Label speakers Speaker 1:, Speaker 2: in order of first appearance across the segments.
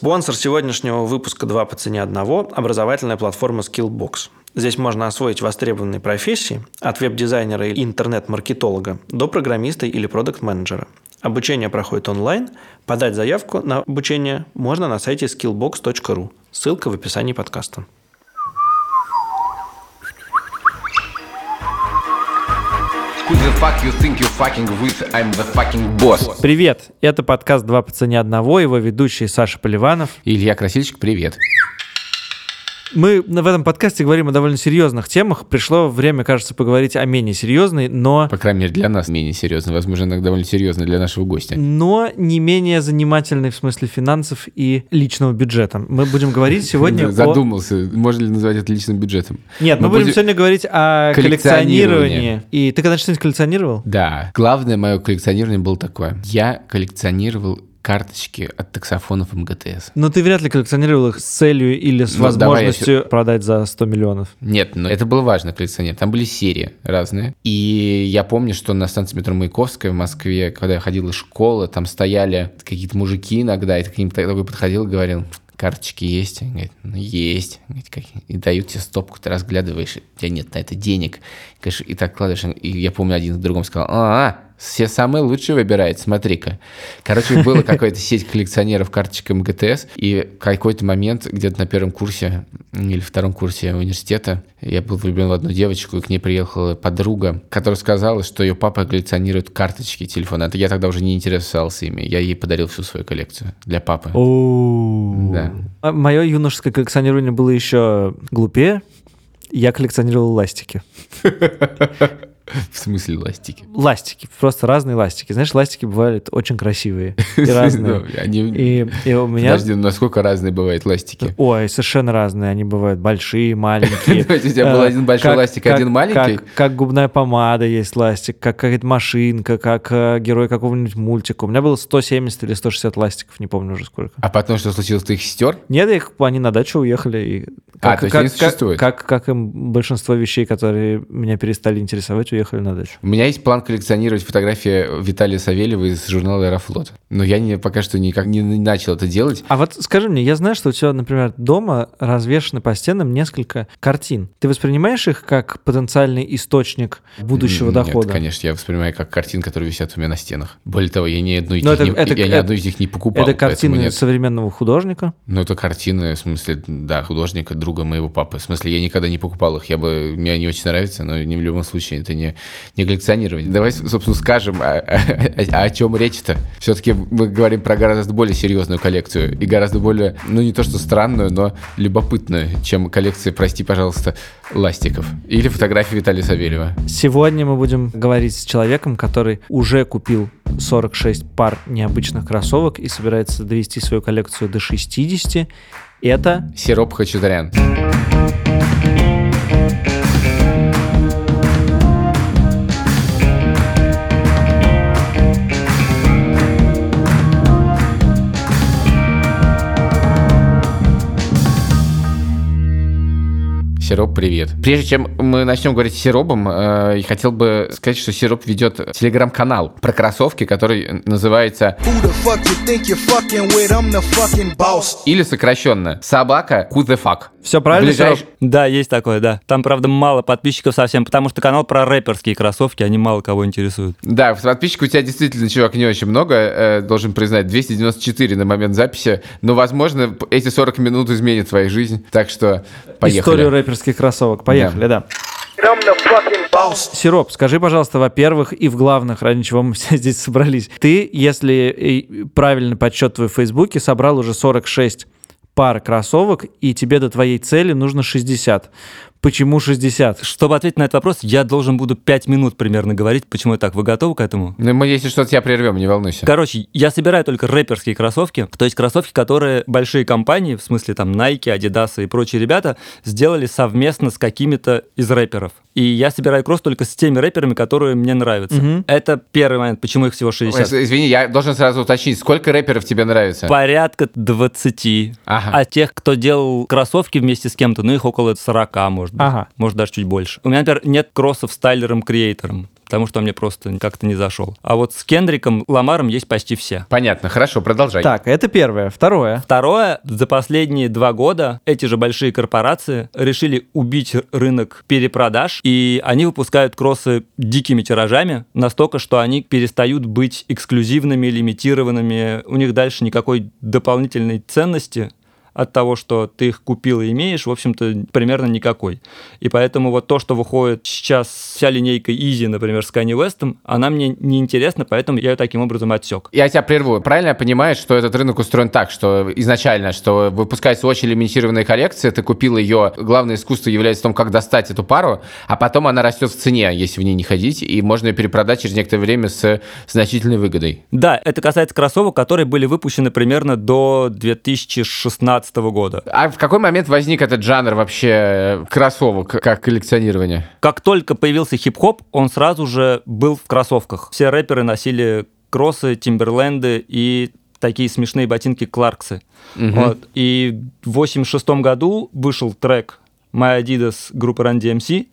Speaker 1: Спонсор сегодняшнего выпуска «Два по цене одного» – образовательная платформа Skillbox. Здесь можно освоить востребованные профессии от веб-дизайнера и интернет-маркетолога до программиста или продукт-менеджера. Обучение проходит онлайн. Подать заявку на обучение можно на сайте skillbox.ru. Ссылка в описании подкаста.
Speaker 2: Fuck you think you fucking with? I'm the fucking boss.
Speaker 1: Привет! Это подкаст «Два по цене одного», его ведущий Саша Поливанов.
Speaker 2: Илья Красильчик, привет.
Speaker 1: Мы в этом подкасте говорим о довольно серьезных темах. Пришло время, кажется, поговорить о менее серьезной, но...
Speaker 2: По крайней мере, для нас менее серьезно. Возможно, иногда довольно серьезно для нашего гостя.
Speaker 1: Но не менее занимательной в смысле финансов и личного бюджета. Мы будем говорить сегодня
Speaker 2: Задумался, можно ли назвать это личным бюджетом.
Speaker 1: Нет, мы, будем сегодня говорить о коллекционировании. И ты когда-нибудь что-нибудь коллекционировал?
Speaker 2: Да. Главное мое коллекционирование было такое. Я коллекционировал карточки от таксофонов МГТС.
Speaker 1: Но ты вряд ли коллекционировал их с целью или с ну, возможностью я... продать за 100 миллионов.
Speaker 2: Нет, но это было важно коллекционировать. Там были серии разные. И я помню, что на станции метро Маяковская в Москве, когда я ходил из школы, там стояли какие-то мужики иногда, и ты к ним такой подходил и говорил, карточки есть? Он говорит, ну, есть. Говорит, как? И дают тебе стопку, ты разглядываешь, у тебя нет на это денег. И так кладешь. И я помню, один к другому сказал, а, -а все самые лучшие выбирает, смотри-ка. Короче, была какая-то сеть коллекционеров карточек МГТС, и какой-то момент, где-то на первом курсе или втором курсе университета, я был влюблен в одну девочку, и к ней приехала подруга, которая сказала, что ее папа коллекционирует карточки телефона. Это я тогда уже не интересовался ими. Я ей подарил всю свою коллекцию для папы.
Speaker 1: Да. А Мое юношеское коллекционирование было еще глупее. Я коллекционировал ластики.
Speaker 2: В смысле ластики?
Speaker 1: Ластики, просто разные ластики. Знаешь, ластики бывают очень красивые и разные.
Speaker 2: Они... И, и у меня... Подожди, ну насколько разные бывают ластики?
Speaker 1: Ой, совершенно разные. Они бывают большие, маленькие.
Speaker 2: У тебя был один большой ластик, один маленький?
Speaker 1: Как губная помада есть ластик, как какая-то машинка, как э, герой какого-нибудь мультика. У меня было 170 или 160 ластиков, не помню уже сколько.
Speaker 2: А потом что случилось? Ты их стер?
Speaker 1: Нет, их, они на дачу уехали. И
Speaker 2: а, то есть они существуют?
Speaker 1: Как, как им большинство вещей, которые меня перестали интересовать, уехали на дачу.
Speaker 2: У меня есть план коллекционировать фотографии Виталия Савельева из журнала «Аэрофлот». Но я не, пока что никак не начал это делать.
Speaker 1: А вот скажи мне, я знаю, что у тебя, например, дома развешаны по стенам несколько картин. Ты воспринимаешь их как потенциальный источник будущего
Speaker 2: Нет,
Speaker 1: дохода?
Speaker 2: конечно, я воспринимаю как картин, которые висят у меня на стенах. Более того, я ни одну из, них, это, не, это, я ни одну из них не покупал.
Speaker 1: Это картины современного художника?
Speaker 2: Ну, это картины, в смысле, да, художника, друга моего папы. В смысле, я никогда не покупал их. Я бы, мне они очень нравятся, но в любом случае это не, не коллекционирование. Давай, собственно, скажем, о, о, о чем речь-то. Все-таки мы говорим про гораздо более серьезную коллекцию и гораздо более, ну не то что странную, но любопытную, чем коллекция, прости, пожалуйста, ластиков или фотографии Виталия Савельева.
Speaker 1: Сегодня мы будем говорить с человеком, который уже купил 46 пар необычных кроссовок и собирается довести свою коллекцию до 60. Это...
Speaker 2: Сироп Хачатурян. Сироп, привет. Прежде чем мы начнем говорить с Сиропом, э, я хотел бы сказать, что Сироп ведет телеграм-канал про кроссовки, который называется или сокращенно собака who the fuck.
Speaker 1: Все правильно, Ближайш...
Speaker 3: Да, есть такое, да. Там, правда, мало подписчиков совсем, потому что канал про рэперские кроссовки, они мало кого интересуют.
Speaker 2: Да, подписчиков у тебя действительно, чувак, не очень много, э, должен признать, 294 на момент записи, но, возможно, эти 40 минут изменят твою жизнь, так что поехали.
Speaker 1: Историю рэперских кроссовок. Поехали, да. да. Сироп, скажи, пожалуйста, во-первых, и в главных, ради чего мы все здесь собрались. Ты, если правильный подсчет твой в Фейсбуке, собрал уже 46 пар кроссовок, и тебе до твоей цели нужно 60. Почему 60?
Speaker 3: Чтобы ответить на этот вопрос, я должен буду 5 минут примерно говорить, почему я так. Вы готовы к этому?
Speaker 2: Ну, мы, если что, тебя прервем, не волнуйся.
Speaker 3: Короче, я собираю только рэперские кроссовки, то есть кроссовки, которые большие компании, в смысле там Nike, Adidas и прочие ребята, сделали совместно с какими-то из рэперов. И я собираю кросс только с теми рэперами, которые мне нравятся. Угу. Это первый момент, почему их всего 60.
Speaker 2: Ой, извини, я должен сразу уточнить, сколько рэперов тебе нравится?
Speaker 3: Порядка 20. Ага. А тех, кто делал кроссовки вместе с кем-то, ну их около 40, может быть. Ага. Может даже чуть больше. У меня, например, нет кроссов с Тайлером Креатором. потому что он мне просто как-то не зашел. А вот с Кендриком Ламаром есть почти все.
Speaker 2: Понятно, хорошо, продолжай.
Speaker 4: Так, это первое. Второе.
Speaker 3: Второе, за последние два года эти же большие корпорации решили убить рынок перепродаж, и они выпускают кроссы дикими тиражами, настолько, что они перестают быть эксклюзивными, лимитированными, у них дальше никакой дополнительной ценности от того, что ты их купил и имеешь, в общем-то, примерно никакой. И поэтому вот то, что выходит сейчас вся линейка Easy, например, с Kanye West, она мне не интересна, поэтому я ее таким образом отсек.
Speaker 2: Я тебя прерву. Правильно я понимаю, что этот рынок устроен так, что изначально, что выпускается очень лимитированная коллекция, ты купил ее, главное искусство является в том, как достать эту пару, а потом она растет в цене, если в ней не ходить, и можно ее перепродать через некоторое время с значительной выгодой.
Speaker 3: Да, это касается кроссовок, которые были выпущены примерно до 2016 2015 года.
Speaker 2: А в какой момент возник этот жанр вообще кроссовок как коллекционирование?
Speaker 3: Как только появился хип-хоп, он сразу же был в кроссовках. Все рэперы носили кроссы, тимберленды и такие смешные ботинки Кларксы. Угу. Вот. И в 86 году вышел трек My Adidas группы Run DMC,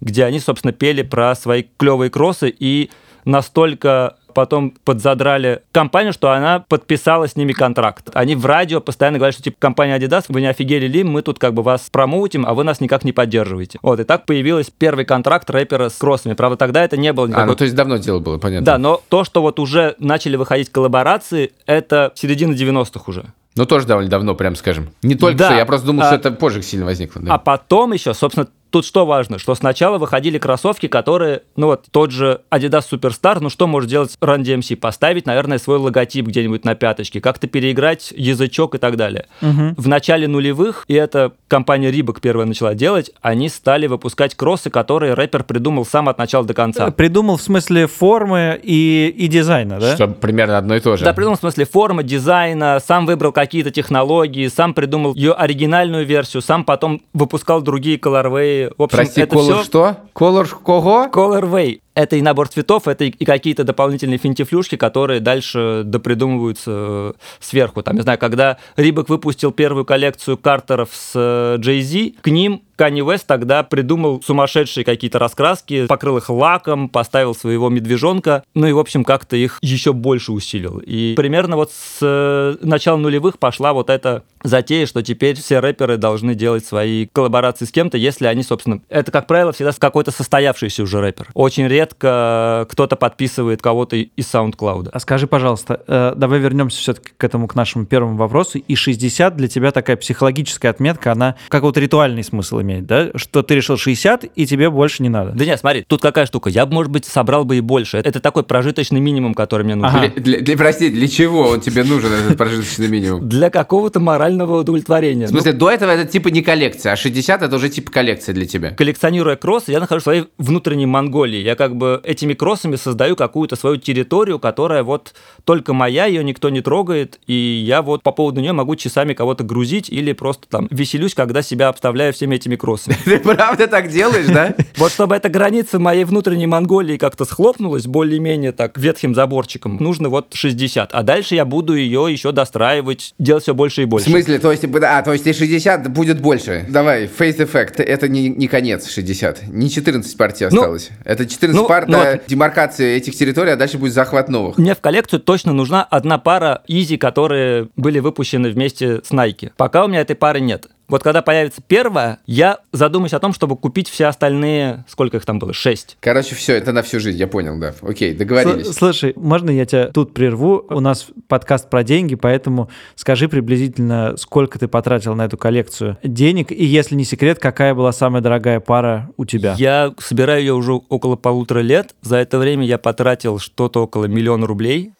Speaker 3: где они, собственно, пели про свои клевые кроссы и настолько потом подзадрали компанию, что она подписала с ними контракт. Они в радио постоянно говорят, что типа компания Adidas, вы не офигели ли, мы тут как бы вас промоутим, а вы нас никак не поддерживаете. Вот, и так появился первый контракт рэпера с кроссами. Правда, тогда это не было никакой...
Speaker 2: А, ну то есть давно дело было, понятно.
Speaker 3: Да, но то, что вот уже начали выходить коллаборации, это середина 90-х уже.
Speaker 2: Ну, тоже довольно давно, прям скажем. Не только да. что, я просто думал, а, что это позже сильно возникло.
Speaker 3: Да. А потом еще, собственно, Тут что важно, что сначала выходили кроссовки, которые, ну вот тот же Adidas Superstar, ну что может делать Run DMC? Поставить, наверное, свой логотип где-нибудь на пяточке, как-то переиграть язычок и так далее. Угу. В начале нулевых, и это компания Reebok первая начала делать, они стали выпускать кроссы, которые рэпер придумал сам от начала до конца.
Speaker 4: Придумал в смысле формы и, и дизайна, да?
Speaker 2: Что примерно одно и то же.
Speaker 3: Да, придумал в смысле формы, дизайна, сам выбрал какие-то технологии, сам придумал ее оригинальную версию, сам потом выпускал другие колорвеи, в общем,
Speaker 2: Прости,
Speaker 3: это
Speaker 2: color
Speaker 3: все...
Speaker 2: что? Color кого?
Speaker 3: Colorway. Это и набор цветов, это и какие-то дополнительные финтифлюшки, которые дальше допридумываются э, сверху. Там, не знаю, когда Рибок выпустил первую коллекцию картеров с Jay-Z, к ним Kanye West тогда придумал сумасшедшие какие-то раскраски, покрыл их лаком, поставил своего медвежонка, ну и, в общем, как-то их еще больше усилил. И примерно вот с э, начала нулевых пошла вот эта затея, что теперь все рэперы должны делать свои коллаборации с кем-то, если они, собственно, это, как правило, всегда какой-то состоявшийся уже рэпер. Очень редко кто-то подписывает кого-то из SoundCloud.
Speaker 4: А скажи, пожалуйста, э, давай вернемся все-таки к этому, к нашему первому вопросу. И 60 для тебя такая психологическая отметка, она как вот ритуальный смысл имеет, да? Что ты решил 60, и тебе больше не надо.
Speaker 3: Да нет, смотри, тут какая штука. Я бы, может быть, собрал бы и больше. Это такой прожиточный минимум, который мне нужен.
Speaker 2: Ага. Для, для, для, прости, для чего он тебе нужен, этот прожиточный минимум?
Speaker 3: Для какого-то морального удовлетворения.
Speaker 2: В смысле, ну, до этого это типа не коллекция, а 60 это уже типа коллекция для тебя.
Speaker 3: Коллекционируя кроссы, я нахожусь в своей внутренней Монголии. Я как бы этими кроссами создаю какую-то свою территорию, которая вот только моя, ее никто не трогает, и я вот по поводу нее могу часами кого-то грузить или просто там веселюсь, когда себя обставляю всеми этими кроссами.
Speaker 2: Ты правда так делаешь, да?
Speaker 3: Вот чтобы эта граница моей внутренней Монголии как-то схлопнулась более-менее так ветхим заборчиком, нужно вот 60. А дальше я буду ее еще достраивать, делать все больше и больше.
Speaker 2: В смысле? То есть, а, то есть и 60 будет больше? Давай, Face Effect, это не, не конец 60. Не 14 партий ну, осталось. Ну, это 14 ну, пар ну, вот. демаркация этих территорий, а дальше будет захват новых.
Speaker 3: Мне в коллекцию точно нужна одна пара Easy, которые были выпущены вместе с Nike. Пока у меня этой пары нет. Вот когда появится первая, я задумаюсь о том, чтобы купить все остальные, сколько их там было, шесть.
Speaker 2: Короче, все, это на всю жизнь, я понял, да. Окей, договорились.
Speaker 4: Слушай, можно я тебя тут прерву? У нас подкаст про деньги, поэтому скажи приблизительно, сколько ты потратил на эту коллекцию денег, и если не секрет, какая была самая дорогая пара у тебя?
Speaker 3: Я собираю ее уже около полутора лет. За это время я потратил что-то около миллиона рублей.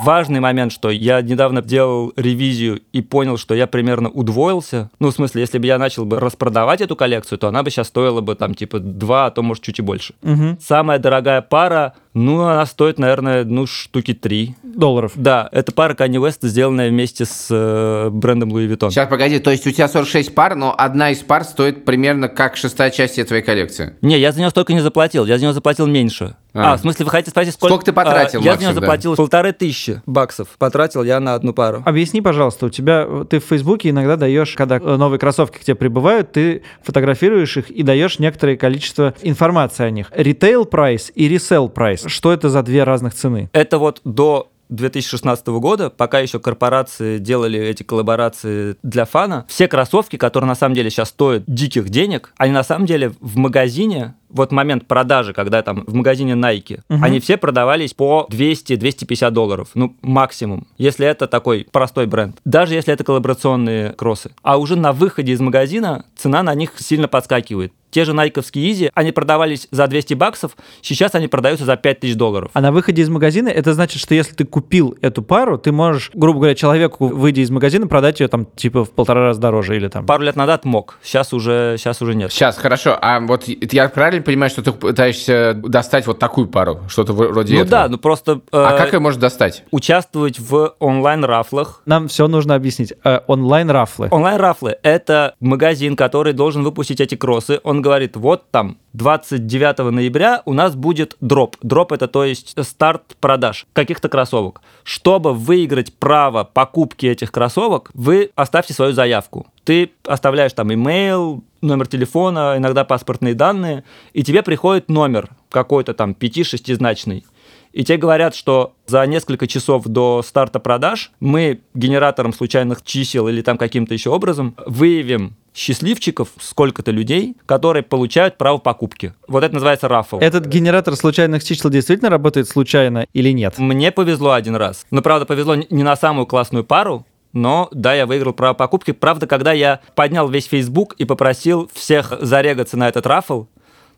Speaker 3: Важный момент, что я недавно делал ревизию и понял, что я примерно удвоился. Ну, в смысле, если бы я начал бы распродавать эту коллекцию, то она бы сейчас стоила бы там типа 2, а то может чуть и больше. Угу. Самая дорогая пара, ну, она стоит, наверное, ну, штуки 3.
Speaker 4: Долларов.
Speaker 3: Да, это пара Kanye West, сделанная вместе с э, брендом Louis Vuitton.
Speaker 2: Сейчас, погоди, то есть у тебя 46 пар, но одна из пар стоит примерно как шестая часть твоей коллекции?
Speaker 3: Не, я за нее столько не заплатил, я за нее заплатил меньше. А, в смысле, вы хотите спросить, сколько...
Speaker 2: Сколько ты потратил,
Speaker 3: А, Я за
Speaker 2: Максим,
Speaker 3: него
Speaker 2: да?
Speaker 3: заплатил полторы тысячи баксов. Потратил я на одну пару.
Speaker 1: Объясни, пожалуйста, у тебя ты в Фейсбуке иногда даешь, когда э, новые кроссовки к тебе прибывают, ты фотографируешь их и даешь некоторое количество информации о них. Ритейл прайс и ресел прайс. Что это за две разных цены?
Speaker 3: Это вот до 2016 года, пока еще корпорации делали эти коллаборации для фана, все кроссовки, которые на самом деле сейчас стоят диких денег, они на самом деле в магазине вот момент продажи, когда там в магазине Nike,
Speaker 1: Мгм.
Speaker 3: они все продавались по 200-250 долларов, ну, максимум, если это такой простой бренд. Даже если это коллаборационные кроссы. А уже на выходе из магазина цена на них сильно подскакивает. Те же найковские Изи, они продавались за 200 баксов, сейчас они продаются за 5000 долларов.
Speaker 1: А на выходе из магазина это значит, что если ты купил эту пару, ты можешь, грубо говоря, человеку, выйдя из магазина, продать ее там типа в полтора раза дороже или там.
Speaker 3: Пару лет назад мог, сейчас уже, сейчас уже нет.
Speaker 2: Сейчас, хорошо. А вот я правильно понимаю, что ты пытаешься достать вот такую пару? Что-то вроде
Speaker 3: Ну
Speaker 2: этого?
Speaker 3: да, ну просто э,
Speaker 2: А как ее можно достать?
Speaker 3: участвовать в онлайн-рафлах.
Speaker 1: Нам все нужно объяснить. Э, онлайн-рафлы.
Speaker 3: Онлайн-рафлы — это магазин, который должен выпустить эти кроссы. Он говорит, вот там 29 ноября у нас будет дроп. Дроп — это то есть старт продаж каких-то кроссовок. Чтобы выиграть право покупки этих кроссовок, вы оставьте свою заявку. Ты оставляешь там имейл, номер телефона, иногда паспортные данные, и тебе приходит номер какой-то там 5-6-значный. И тебе говорят, что за несколько часов до старта продаж мы генератором случайных чисел или там каким-то еще образом выявим счастливчиков, сколько-то людей, которые получают право покупки. Вот это называется рафл.
Speaker 1: Этот генератор случайных чисел действительно работает случайно или нет?
Speaker 3: Мне повезло один раз. Но, правда, повезло не на самую классную пару, но да, я выиграл право покупки. Правда, когда я поднял весь Facebook и попросил всех зарегаться на этот рафл,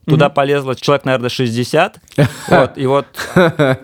Speaker 3: Туда полезло человек, наверное, 60. Вот, и вот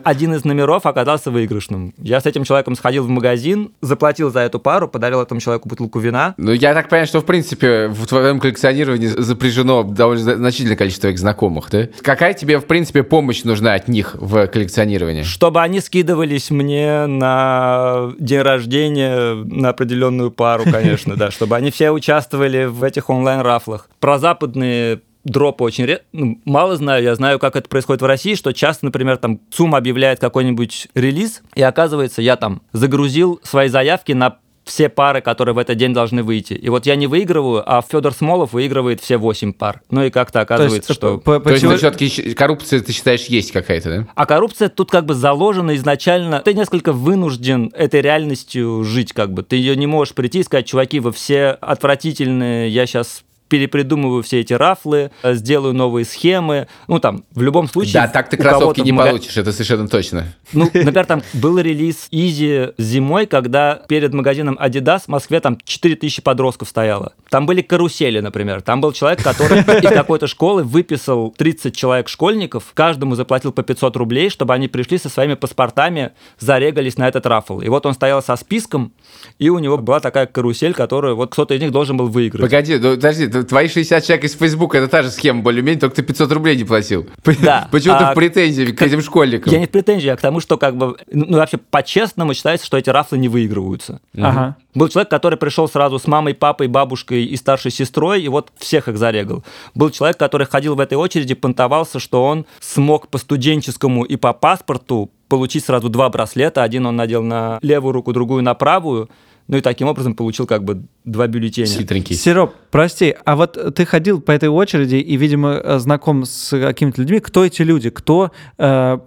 Speaker 3: один из номеров оказался выигрышным. Я с этим человеком сходил в магазин, заплатил за эту пару, подарил этому человеку бутылку вина.
Speaker 2: Ну, я так понимаю, что, в принципе, в твоем коллекционировании запряжено довольно значительное количество твоих знакомых, да? Какая тебе, в принципе, помощь нужна от них в коллекционировании?
Speaker 3: Чтобы они скидывались мне на день рождения на определенную пару, конечно, да. Чтобы они все участвовали в этих онлайн-рафлах. Про западные дропы очень ре... ну, мало знаю. Я знаю, как это происходит в России, что часто, например, там ЦУМ объявляет какой-нибудь релиз, и оказывается, я там загрузил свои заявки на все пары, которые в этот день должны выйти. И вот я не выигрываю, а Федор Смолов выигрывает все 8 пар. Ну и как-то оказывается, что...
Speaker 1: по- по
Speaker 2: То есть,
Speaker 1: теории-
Speaker 2: все-таки коррупция, ты считаешь, есть какая-то, да?
Speaker 3: А коррупция тут как бы заложена изначально. Ты несколько вынужден этой реальностью жить, как бы. Ты ее не можешь прийти и сказать, чуваки, вы все отвратительные, я сейчас перепридумываю все эти рафлы, э, сделаю новые схемы. Ну, там, в любом случае...
Speaker 2: Да, так ты кроссовки не
Speaker 3: мага-
Speaker 2: получишь, это совершенно точно.
Speaker 3: Ну, например, там был релиз Изи зимой, когда перед магазином Adidas в Москве там 4000 подростков стояло. Там были карусели, например. Там был человек, который из какой-то школы выписал 30 человек-школьников, каждому заплатил по 500 рублей, чтобы они пришли со своими паспортами, зарегались на этот рафл. И вот он стоял со списком, и у него была такая карусель, которую вот кто-то из них должен был выиграть.
Speaker 2: Погоди, ну, подожди, твои 60 человек из Фейсбука, это та же схема более-менее, только ты 500 рублей не платил.
Speaker 3: Да,
Speaker 2: Почему ты
Speaker 3: а
Speaker 2: в претензии к этим школьникам?
Speaker 3: Я не в претензии, а к тому, что как бы, ну вообще по-честному считается, что эти рафлы не выигрываются.
Speaker 1: Ага.
Speaker 3: Был человек, который пришел сразу с мамой, папой, бабушкой и старшей сестрой, и вот всех их зарегал. Был человек, который ходил в этой очереди, понтовался, что он смог по студенческому и по паспорту получить сразу два браслета. Один он надел на левую руку, другую на правую. Ну и таким образом получил как бы два бюллетеня.
Speaker 2: Хитренький.
Speaker 1: Серег, прости, а вот ты ходил по этой очереди и, видимо, э, знаком с какими-то людьми. Кто эти люди? Кто? э,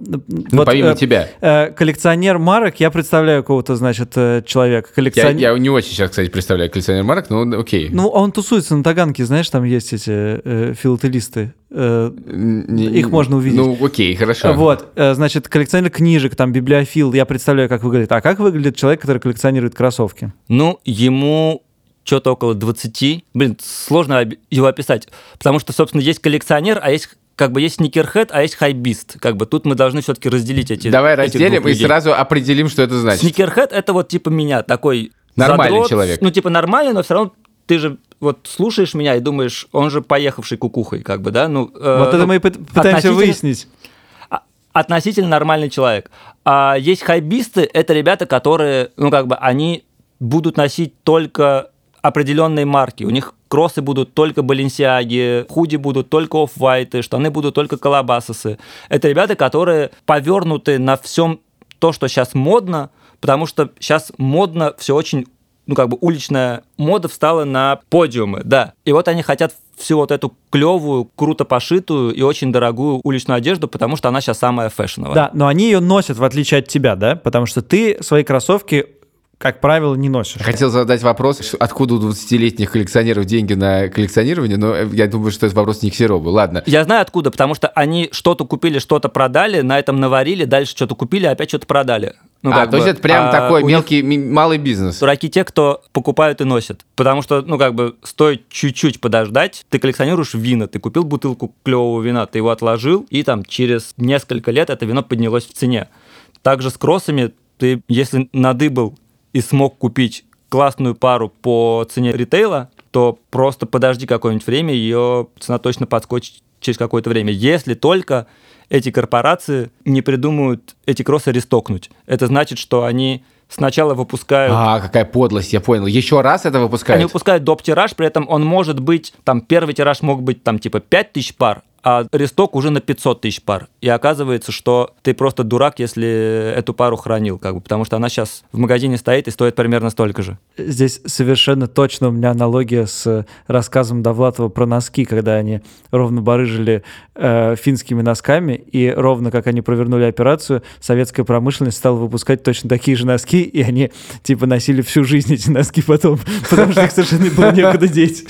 Speaker 2: Ну, помимо
Speaker 1: э,
Speaker 2: тебя.
Speaker 1: э, коллекционер марок, я представляю какого-то, значит, э, человека.
Speaker 2: Я,
Speaker 1: Коллекционер...
Speaker 2: я не очень сейчас, кстати, представляю коллекционер марок, но окей.
Speaker 1: Ну, он тусуется на Таганке, знаешь, там есть эти э, филателисты. Э,
Speaker 2: Не-
Speaker 1: их можно увидеть.
Speaker 2: Ну, окей, хорошо.
Speaker 1: Вот, э, значит, коллекционер книжек, там, библиофил, я представляю, как выглядит. А как выглядит человек, который коллекционирует кроссовки?
Speaker 3: Ну, ему что-то около 20. Блин, сложно его описать. Потому что, собственно, есть коллекционер, а есть как бы есть сникерхед, а есть хайбист. Как бы тут мы должны все-таки разделить эти
Speaker 2: Давай разделим
Speaker 3: двух
Speaker 2: и сразу определим, что это значит.
Speaker 3: Сникерхед это вот типа меня, такой
Speaker 2: Нормальный
Speaker 3: задрот,
Speaker 2: человек.
Speaker 3: Ну, типа нормальный, но все равно ты же вот слушаешь меня и думаешь, он же поехавший кукухой, как бы, да? Ну, э,
Speaker 1: вот это
Speaker 3: ну,
Speaker 1: мы пытаемся
Speaker 3: относительно-
Speaker 1: выяснить.
Speaker 3: а- относительно нормальный человек. А есть хайбисты, это ребята, которые, ну, как бы, они будут носить только определенные марки. У них кроссы будут только Баленсиаги, худи будут только оф-вайты, штаны будут только колобасосы. Это ребята, которые повернуты на всем то, что сейчас модно, потому что сейчас модно все очень ну, как бы уличная мода встала на подиумы, да. И вот они хотят всю вот эту клевую, круто пошитую и очень дорогую уличную одежду, потому что она сейчас самая фэшновая.
Speaker 1: Да, но они ее носят, в отличие от тебя, да? Потому что ты свои кроссовки как правило, не носишь.
Speaker 2: Хотел задать вопрос, откуда у 20-летних коллекционеров деньги на коллекционирование, но я думаю, что это вопрос не к Серову. Ладно.
Speaker 3: Я знаю откуда, потому что они что-то купили, что-то продали, на этом наварили, дальше что-то купили, опять что-то продали.
Speaker 2: Ну, а, то есть это прям а, такой мелкий, них... малый бизнес.
Speaker 3: Дураки те, кто покупают и носят. Потому что, ну, как бы, стоит чуть-чуть подождать, ты коллекционируешь вина, ты купил бутылку клевого вина, ты его отложил, и там через несколько лет это вино поднялось в цене. Также с кроссами ты, если надыбал и смог купить классную пару по цене ритейла, то просто подожди какое-нибудь время, ее цена точно подскочит через какое-то время. Если только эти корпорации не придумают эти кроссы рестокнуть. Это значит, что они сначала выпускают...
Speaker 2: А, какая подлость, я понял. Еще раз это выпускают?
Speaker 3: Они выпускают доп. тираж, при этом он может быть, там, первый тираж мог быть, там, типа, 5000 пар, а ресток уже на 500 тысяч пар. И оказывается, что ты просто дурак, если эту пару хранил, как бы, потому что она сейчас в магазине стоит и стоит примерно столько же.
Speaker 1: Здесь совершенно точно у меня аналогия с рассказом Довлатова про носки, когда они ровно барыжили э, финскими носками, и ровно как они провернули операцию, советская промышленность стала выпускать точно такие же носки, и они типа носили всю жизнь эти носки потом, потому что их совершенно было некуда деть.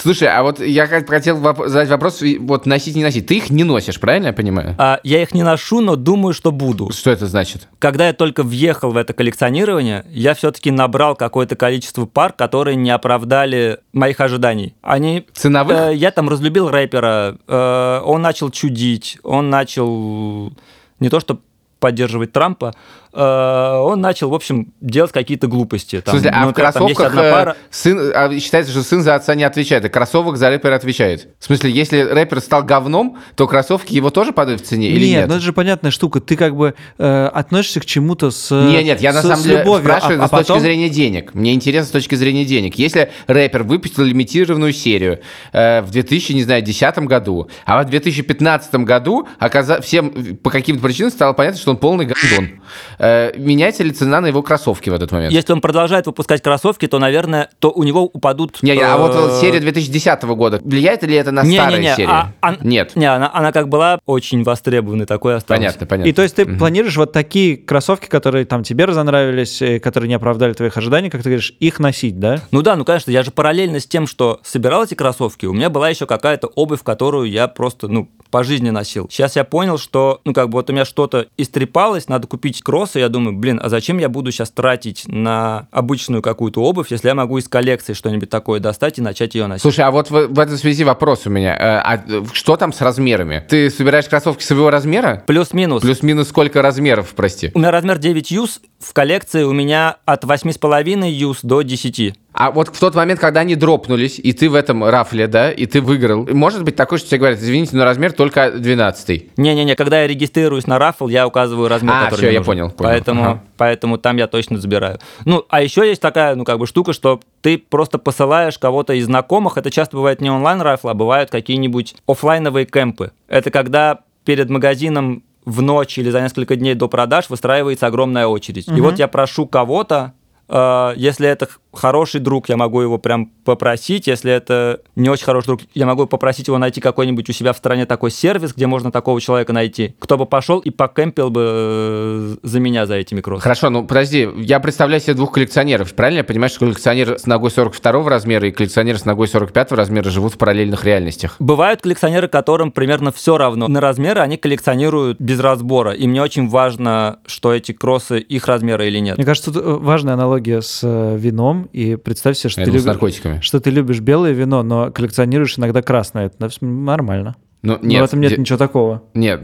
Speaker 2: Слушай, а вот я хотел воп- задать вопрос, вот носить, не носить. Ты их не носишь, правильно я понимаю?
Speaker 3: А, я их не ношу, но думаю, что буду.
Speaker 2: Что это значит?
Speaker 3: Когда я только въехал в это коллекционирование, я все-таки набрал какое-то количество пар, которые не оправдали моих ожиданий. Они...
Speaker 2: Ценовых?
Speaker 3: Э, я там разлюбил рэпера, э, он начал чудить, он начал не то что поддерживать Трампа, он начал, в общем, делать какие-то глупости.
Speaker 2: Там, в смысле, а в кроссовках пара... сын, а считается, что сын за отца не отвечает, а кроссовок за рэпера отвечает? В смысле, если рэпер стал говном, то кроссовки его тоже падают в цене или нет?
Speaker 1: Нет, ну это же понятная штука. Ты как бы э, относишься к чему-то с
Speaker 2: Нет, нет, я с, на самом деле любовью, спрашиваю а, а с потом... точки зрения денег. Мне интересно с точки зрения денег. Если рэпер выпустил лимитированную серию э, в 2010 году, а в 2015 году оказа... всем по каким-то причинам стало понятно, что он полный гандон Э, меняется ли цена на его кроссовки в этот момент?
Speaker 3: Если он продолжает выпускать кроссовки, то, наверное, то у него упадут...
Speaker 2: Не, не а вот э, серия 2010 года, влияет ли это на не, старые не, не, серии? А,
Speaker 3: а,
Speaker 2: Нет.
Speaker 3: Не, она, она как была очень востребованной, такой осталась.
Speaker 2: Понятно, понятно.
Speaker 1: И то есть ты угу. планируешь вот такие кроссовки, которые там тебе разонравились, э, которые не оправдали твоих ожиданий, как ты говоришь, их носить, да?
Speaker 3: Ну да, ну конечно, я же параллельно с тем, что собирал эти кроссовки, у меня была еще какая-то обувь, которую я просто, ну, по жизни носил. Сейчас я понял, что, ну, как бы вот у меня что-то истрепалось, надо купить кроссы, я думаю, блин, а зачем я буду сейчас тратить на обычную какую-то обувь, если я могу из коллекции что-нибудь такое достать и начать ее носить?
Speaker 2: Слушай, а вот в, в этой связи вопрос у меня. Э, а что там с размерами? Ты собираешь кроссовки своего размера?
Speaker 3: Плюс-минус.
Speaker 2: Плюс-минус сколько размеров, прости?
Speaker 3: У меня размер 9 юз, в коллекции у меня от 8,5 юз до 10.
Speaker 2: А вот в тот момент, когда они дропнулись, и ты в этом рафле, да, и ты выиграл, может быть такое, что тебе говорят, извините, но размер только 12
Speaker 3: Не-не-не, когда я регистрируюсь на рафл, я указываю размер,
Speaker 2: а,
Speaker 3: который
Speaker 2: все,
Speaker 3: мне
Speaker 2: я
Speaker 3: нужен.
Speaker 2: понял. понял.
Speaker 3: Поэтому, ага. поэтому там я точно забираю. Ну, а еще есть такая, ну, как бы штука, что ты просто посылаешь кого-то из знакомых, это часто бывает не онлайн рафл, а бывают какие-нибудь офлайновые кемпы. Это когда перед магазином в ночь или за несколько дней до продаж выстраивается огромная очередь. Угу. И вот я прошу кого-то, э, если это хороший друг, я могу его прям попросить. Если это не очень хороший друг, я могу попросить его найти какой-нибудь у себя в стране такой сервис, где можно такого человека найти. Кто бы пошел и покемпил бы э, за меня за этими кроссами.
Speaker 2: Хорошо, ну подожди, я представляю себе двух коллекционеров. Правильно я понимаю, что коллекционер с ногой 42 размера и коллекционер с ногой 45 размера живут в параллельных реальностях?
Speaker 3: Бывают коллекционеры, которым примерно все равно на размеры, они коллекционируют без разбора. И мне очень важно, что эти кроссы их размера или нет.
Speaker 1: Мне кажется, тут э, важная аналогия с э, вином и представь себе, что, ты,
Speaker 2: любишь,
Speaker 1: что ты любишь белое вино, но коллекционируешь иногда красное. Это нормально.
Speaker 2: Ну, нет,
Speaker 1: но в этом нет де... ничего такого.
Speaker 2: Нет,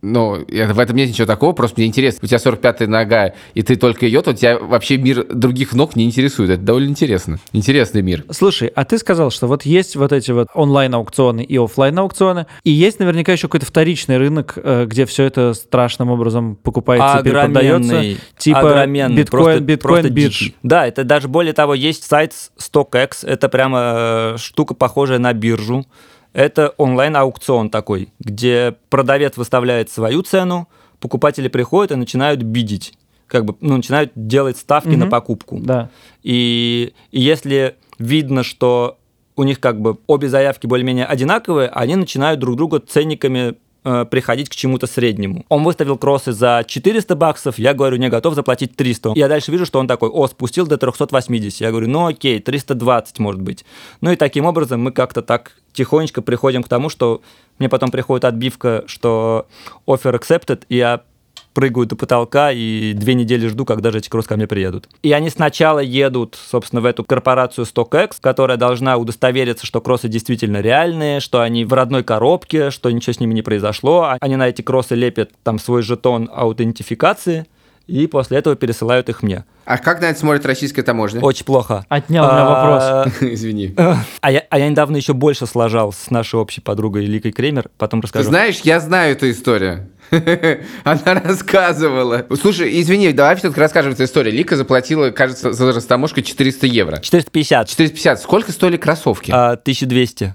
Speaker 2: Ну, это- в этом нет ничего такого, просто мне интересно. У тебя 45-я нога, и ты только ее, то тебя вообще мир других ног не интересует. Это довольно интересно. Интересный мир.
Speaker 1: Слушай, а ты сказал, что вот есть вот эти вот онлайн-аукционы и оффлайн-аукционы, и есть наверняка еще какой-то вторичный рынок, э, где все это страшным образом покупается, перепродается.
Speaker 3: Огроменный,
Speaker 1: Типа
Speaker 3: огроменный,
Speaker 1: биткоин,
Speaker 3: просто-
Speaker 1: биткоин,
Speaker 3: просто
Speaker 1: бирж.
Speaker 3: дикий. Да, это даже более того, есть сайт StockX, это прямо э, штука, похожая на биржу. Это онлайн-аукцион такой, где продавец выставляет свою цену, покупатели приходят и начинают бидить, как бы, ну, начинают делать ставки на
Speaker 1: Мгм.
Speaker 3: покупку.
Speaker 1: Да.
Speaker 3: И, и если видно, что у них как бы обе заявки более-менее одинаковые, они начинают друг друга ценниками э, приходить к чему-то среднему. Он выставил кроссы за 400 баксов, я говорю, не готов заплатить 300. Я дальше вижу, что он такой, о, спустил до 380. Я говорю, ну окей, 320 может быть. Ну и таким образом мы как-то так тихонечко приходим к тому, что мне потом приходит отбивка, что offer accepted, и я прыгаю до потолка и две недели жду, когда же эти кросс ко мне приедут. И они сначала едут, собственно, в эту корпорацию StockX, которая должна удостовериться, что кроссы действительно реальные, что они в родной коробке, что ничего с ними не произошло. А Они на эти кроссы лепят там свой жетон аутентификации, и после этого пересылают их мне.
Speaker 2: А как на это смотрит российская таможня?
Speaker 3: Очень плохо.
Speaker 1: Отнял у меня вопрос.
Speaker 3: А,
Speaker 2: Извини.
Speaker 3: А я, а я недавно еще больше сложал с нашей общей подругой Ликой Кремер, потом
Speaker 2: Ты
Speaker 3: расскажу.
Speaker 2: знаешь, я знаю эту историю. Она рассказывала. Слушай, извини, давай все-таки расскажем эту историю. Лика заплатила, кажется, за растаможку 400 евро.
Speaker 3: 450,
Speaker 2: 450. Сколько стоили кроссовки?
Speaker 3: а, 1200.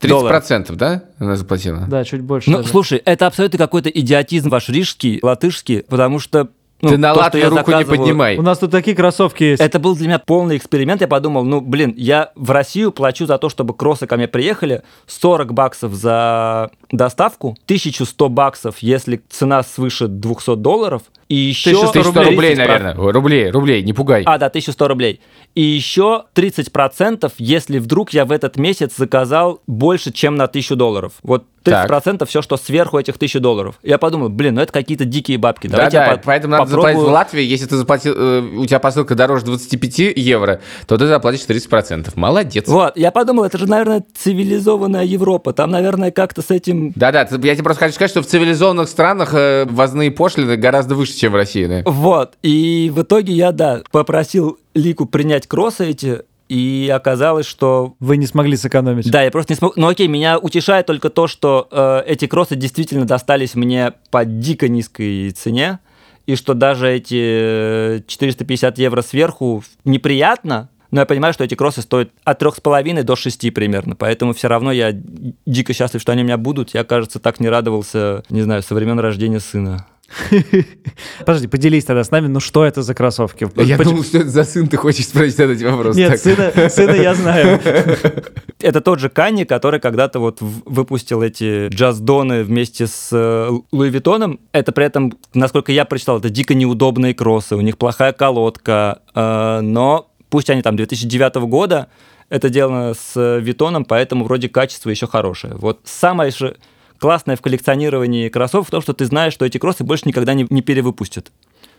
Speaker 2: 30%
Speaker 3: долларов.
Speaker 2: да, она заплатила?
Speaker 1: Да, чуть больше.
Speaker 3: Ну,
Speaker 1: даже.
Speaker 3: слушай, это абсолютно какой-то идиотизм ваш рижский, латышский, потому что... ну,
Speaker 2: Ты на
Speaker 3: то,
Speaker 2: Латвию
Speaker 3: я
Speaker 2: руку не
Speaker 3: заказываю-
Speaker 2: поднимай.
Speaker 1: У нас тут такие кроссовки есть.
Speaker 3: Это был для меня полный эксперимент. Я подумал, ну, блин, я в Россию плачу за то, чтобы кроссы ко мне приехали, 40 баксов за доставку, 1100 баксов, если цена свыше 200 долларов, и еще...
Speaker 2: 1100 рублей,
Speaker 3: 30%.
Speaker 2: наверное. Рублей, рублей, не пугай.
Speaker 3: А, да, 1100 рублей. И еще 30%, если вдруг я в этот месяц заказал больше, чем на 1000 долларов. Вот 30% все, что сверху этих 1000 долларов. Я подумал, блин, ну это какие-то дикие бабки. Давайте
Speaker 2: Да-да,
Speaker 3: я по-
Speaker 2: поэтому надо
Speaker 3: попробую-
Speaker 2: заплатить в Латвии. Если ты заплатил, э, у тебя посылка дороже 25 евро, то ты заплатишь 30%. Молодец.
Speaker 3: Вот, я подумал, это же, наверное, цивилизованная Европа. Там, наверное, как-то с этим...
Speaker 2: Да-да, я тебе просто хочу сказать, что в цивилизованных странах э, ввозные пошлины гораздо выше, чем в России. да.
Speaker 3: Вот, и в итоге я, да, попросил Лику принять кроссы эти, и оказалось, что
Speaker 1: Вы не смогли сэкономить.
Speaker 3: Да, я просто не смог. Ну окей, меня утешает только то, что э, эти кроссы действительно достались мне по дико низкой цене, и что даже эти э, 450 евро сверху неприятно, но я понимаю, что эти кроссы стоят от 3,5 до 6 примерно, поэтому все равно я дико счастлив, что они у меня будут. Я, кажется, так не радовался, не знаю, со времен рождения сына.
Speaker 1: Подожди, поделись тогда с нами, ну что это за кроссовки?
Speaker 2: Я
Speaker 1: Почему-
Speaker 2: думал, что это за сын ты хочешь спросить этот вопрос.
Speaker 1: Нет,
Speaker 2: Так.
Speaker 1: сына, сына я знаю.
Speaker 3: Это тот же Канни, который когда-то вот выпустил эти джаздоны вместе с э, Луи Виттоном. Это при этом, насколько я прочитал, это дико неудобные кроссы, у них плохая колодка, э, но пусть они там 2009 года, это сделано с Виттоном, поэтому вроде качество еще хорошее. Вот самое же классное в коллекционировании кроссов в том, что ты знаешь, что эти кроссы больше никогда не, не перевыпустят.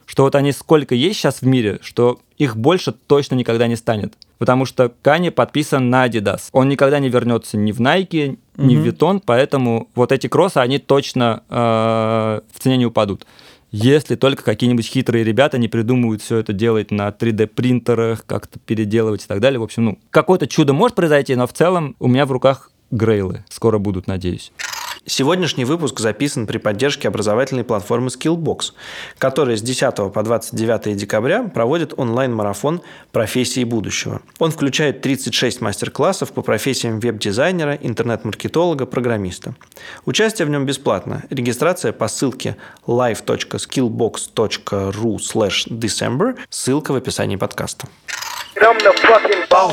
Speaker 3: Что вот они сколько есть сейчас в мире, что их больше точно никогда не станет. Потому что Кани подписан на Adidas. Он никогда не вернется ни в Nike, ни в
Speaker 1: Мгм.
Speaker 3: Vuitton, поэтому вот эти кроссы, они точно э, в цене не упадут. Если только какие-нибудь хитрые ребята не придумывают все это делать на 3D-принтерах, как-то переделывать и так далее. В общем, ну, какое-то чудо может произойти, но в целом у меня в руках грейлы. Скоро будут, надеюсь.
Speaker 4: Сегодняшний выпуск записан при поддержке образовательной платформы Skillbox, которая с 10 по 29 декабря проводит онлайн-марафон «Профессии будущего». Он включает 36 мастер-классов по профессиям веб-дизайнера, интернет-маркетолога, программиста. Участие в нем бесплатно. Регистрация по ссылке live.skillbox.ru december ссылка в описании подкаста.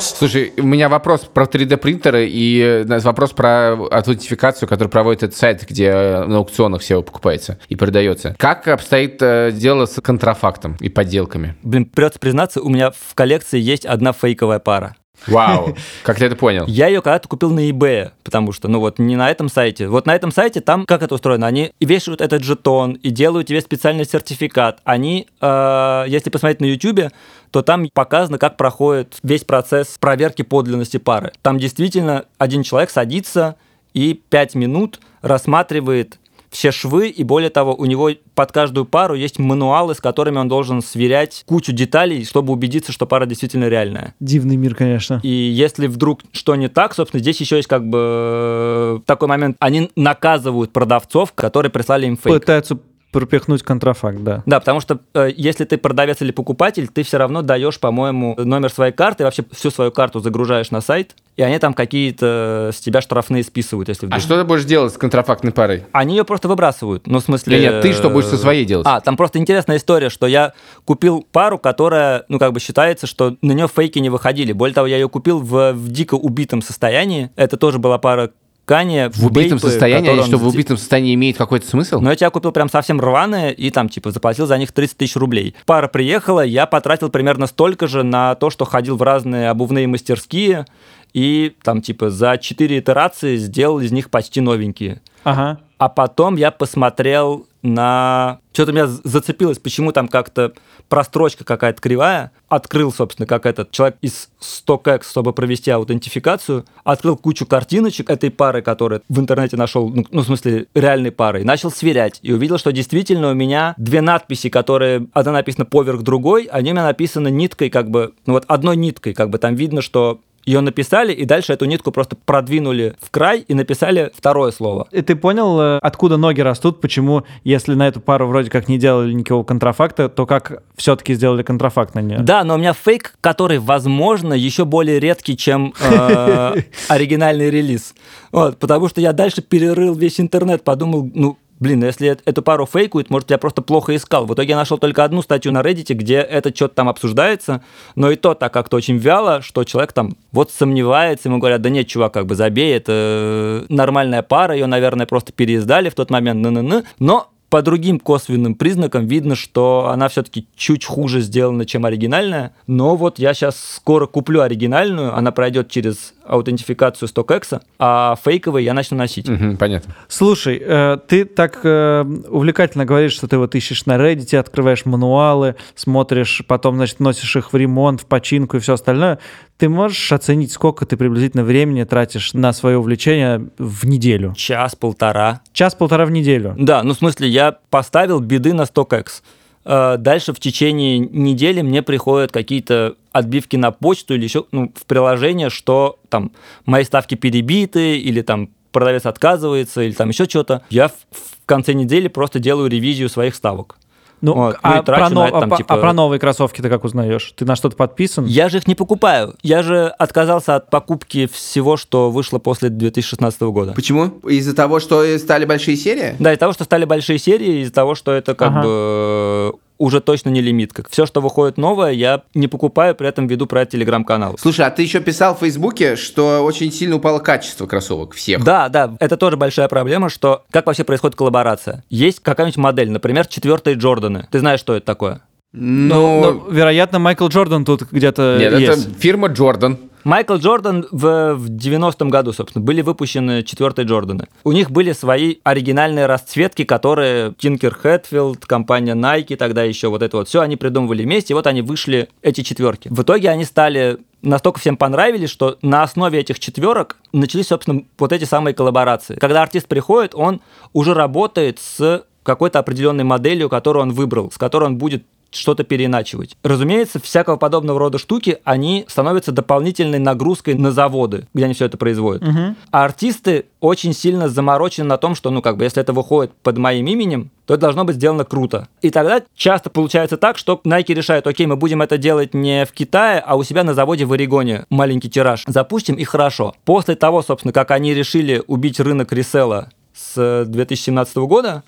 Speaker 2: Слушай, у меня вопрос про 3D-принтеры и э, вопрос про аутентификацию, который проводит этот сайт, где э, на аукционах все покупается и продается. Как обстоит э, дело с контрафактом и подделками?
Speaker 3: Блин, придется признаться, у меня в коллекции есть одна фейковая пара.
Speaker 2: Вау, как ты это понял?
Speaker 3: Я ее когда-то купил на eBay, потому что, ну вот, не на этом сайте. Вот на этом сайте там, как это устроено, они вешают этот жетон и делают тебе специальный сертификат. Они, э, если посмотреть на YouTube, то там показано, как проходит весь процесс проверки подлинности пары. Там действительно один человек садится и пять минут рассматривает все швы, и более того, у него под каждую пару есть мануалы, с которыми он должен сверять кучу деталей, чтобы убедиться, что пара действительно реальная.
Speaker 1: Дивный мир, конечно.
Speaker 3: И если вдруг что не так, собственно, здесь еще есть как бы э, такой момент, они наказывают продавцов, которые прислали им фейк.
Speaker 1: Пытаются пропихнуть контрафакт, да.
Speaker 3: Да, потому что э, если ты продавец или покупатель, ты все равно даешь, по-моему, номер своей карты, вообще всю свою карту загружаешь на сайт, и они там какие-то с тебя штрафные списывают, если вдруг.
Speaker 2: А что ты будешь делать с контрафактной парой?
Speaker 3: Они ее просто выбрасывают. Ну, в смысле...
Speaker 2: Нет, нет, ты что будешь со своей делать?
Speaker 3: А, там просто интересная история, что я купил пару, которая, ну, как бы считается, что на нее фейки не выходили. Более того, я ее купил в, в дико убитом состоянии. Это тоже была пара Кани
Speaker 2: В убитом состоянии? Они что, в убитом состоянии имеет какой-то смысл?
Speaker 3: Но я тебя купил прям совсем рваные и там, типа, заплатил за них 30 тысяч рублей. Пара приехала, я потратил примерно столько же на то, что ходил в разные обувные мастерские, и там, типа, за 4 итерации сделал из них почти новенькие.
Speaker 1: Ага.
Speaker 3: А потом я посмотрел на... Что-то меня зацепилось, почему там как-то прострочка какая-то кривая. Открыл, собственно, как этот человек из StockX, чтобы провести аутентификацию. Открыл кучу картиночек этой пары, которую в интернете нашел, ну, ну, в смысле, реальной пары. Начал сверять. И увидел, что действительно у меня две надписи, которые... Одна написана поверх другой, они у меня написаны ниткой, как бы... Ну вот одной ниткой, как бы там видно, что ее написали, и дальше эту нитку просто продвинули в край и написали второе слово.
Speaker 1: И ты понял, э, откуда ноги растут, почему, если на эту пару вроде как не делали никакого контрафакта, то как все-таки сделали контрафакт на нее?
Speaker 3: Да, но у меня фейк, который, возможно, еще более редкий, чем э, оригинальный релиз. Вот, потому что я дальше перерыл весь интернет, подумал, ну, блин, ну если эту пару фейкует, может, я просто плохо искал. В итоге я нашел только одну статью на Reddit, где это что-то там обсуждается, но и то так как-то очень вяло, что человек там вот сомневается, ему говорят, да нет, чувак, как бы забей, это нормальная пара, ее, наверное, просто переиздали в тот момент, ны -ны -ны. но по другим косвенным признакам видно, что она все-таки чуть хуже сделана, чем оригинальная. Но вот я сейчас скоро куплю оригинальную, она пройдет через аутентификацию StockX, а фейковые я начну носить.
Speaker 2: Мгм, понятно.
Speaker 1: Слушай, э, ты так э, увлекательно говоришь, что ты вот ищешь на Reddit, открываешь мануалы, смотришь, потом, значит, носишь их в ремонт, в починку и все остальное. Ты можешь оценить, сколько ты приблизительно времени тратишь на свое увлечение в неделю?
Speaker 3: Час-полтора.
Speaker 1: Час-полтора в неделю.
Speaker 3: Да, ну в смысле, я поставил биды на StockX. Э, Дальше в течение недели мне приходят какие-то отбивки на почту или еще ну, в приложение, что там мои ставки перебиты, или там продавец отказывается, или там еще что-то. Я в конце недели просто делаю ревизию своих ставок.
Speaker 1: Ну,
Speaker 3: Вот,
Speaker 1: а,
Speaker 3: ну
Speaker 1: про,
Speaker 3: на
Speaker 1: но-
Speaker 3: это там,
Speaker 1: а
Speaker 3: типа-
Speaker 1: а про новые кроссовки ты как узнаешь? Ты на что-то подписан?
Speaker 3: Я же их не покупаю. Я же отказался от покупки всего, что вышло после 2016 года.
Speaker 2: Почему? Из-за того, что стали большие серии?
Speaker 3: Да, из-за того, что стали большие серии, из-за того, что это как
Speaker 1: Ага.
Speaker 3: бы э, уже точно не лимит. Как все, что выходит новое, я не покупаю, при этом веду про это телеграм-канал.
Speaker 2: Слушай, а ты еще писал в Фейсбуке, что очень сильно упало качество кроссовок всех.
Speaker 3: Да, да, это тоже большая проблема, что как вообще происходит коллаборация. Есть какая-нибудь модель, например, четвертые Джорданы. Ты знаешь, что это такое?
Speaker 2: Ну,
Speaker 1: Ну, вероятно, Майкл Джордан тут где-то
Speaker 2: нет,
Speaker 1: есть.
Speaker 2: это фирма Джордан.
Speaker 3: Майкл Джордан в, в 90-м году, собственно, были выпущены четвертые Джорданы. У них были свои оригинальные расцветки, которые Тинкер Хэтфилд, компания Nike, тогда еще вот это вот все они придумывали вместе, и вот они вышли, эти четверки. В итоге они стали настолько всем понравились, что на основе этих четверок начались, собственно, вот эти самые коллаборации. Когда артист приходит, он уже работает с какой-то определенной моделью, которую он выбрал, с которой он будет что-то переиначивать. Разумеется, всякого подобного рода штуки, они становятся дополнительной нагрузкой на заводы, где они все это производят. А артисты очень сильно заморочены на том, что, ну, как бы, если это выходит под моим именем, то это должно быть сделано круто. И тогда часто получается так, что Nike решает, окей, мы будем это делать не в Китае, а у себя на заводе в Орегоне маленький тираж. Запустим и хорошо. После того, собственно, как они решили убить рынок ресела с 2017 года,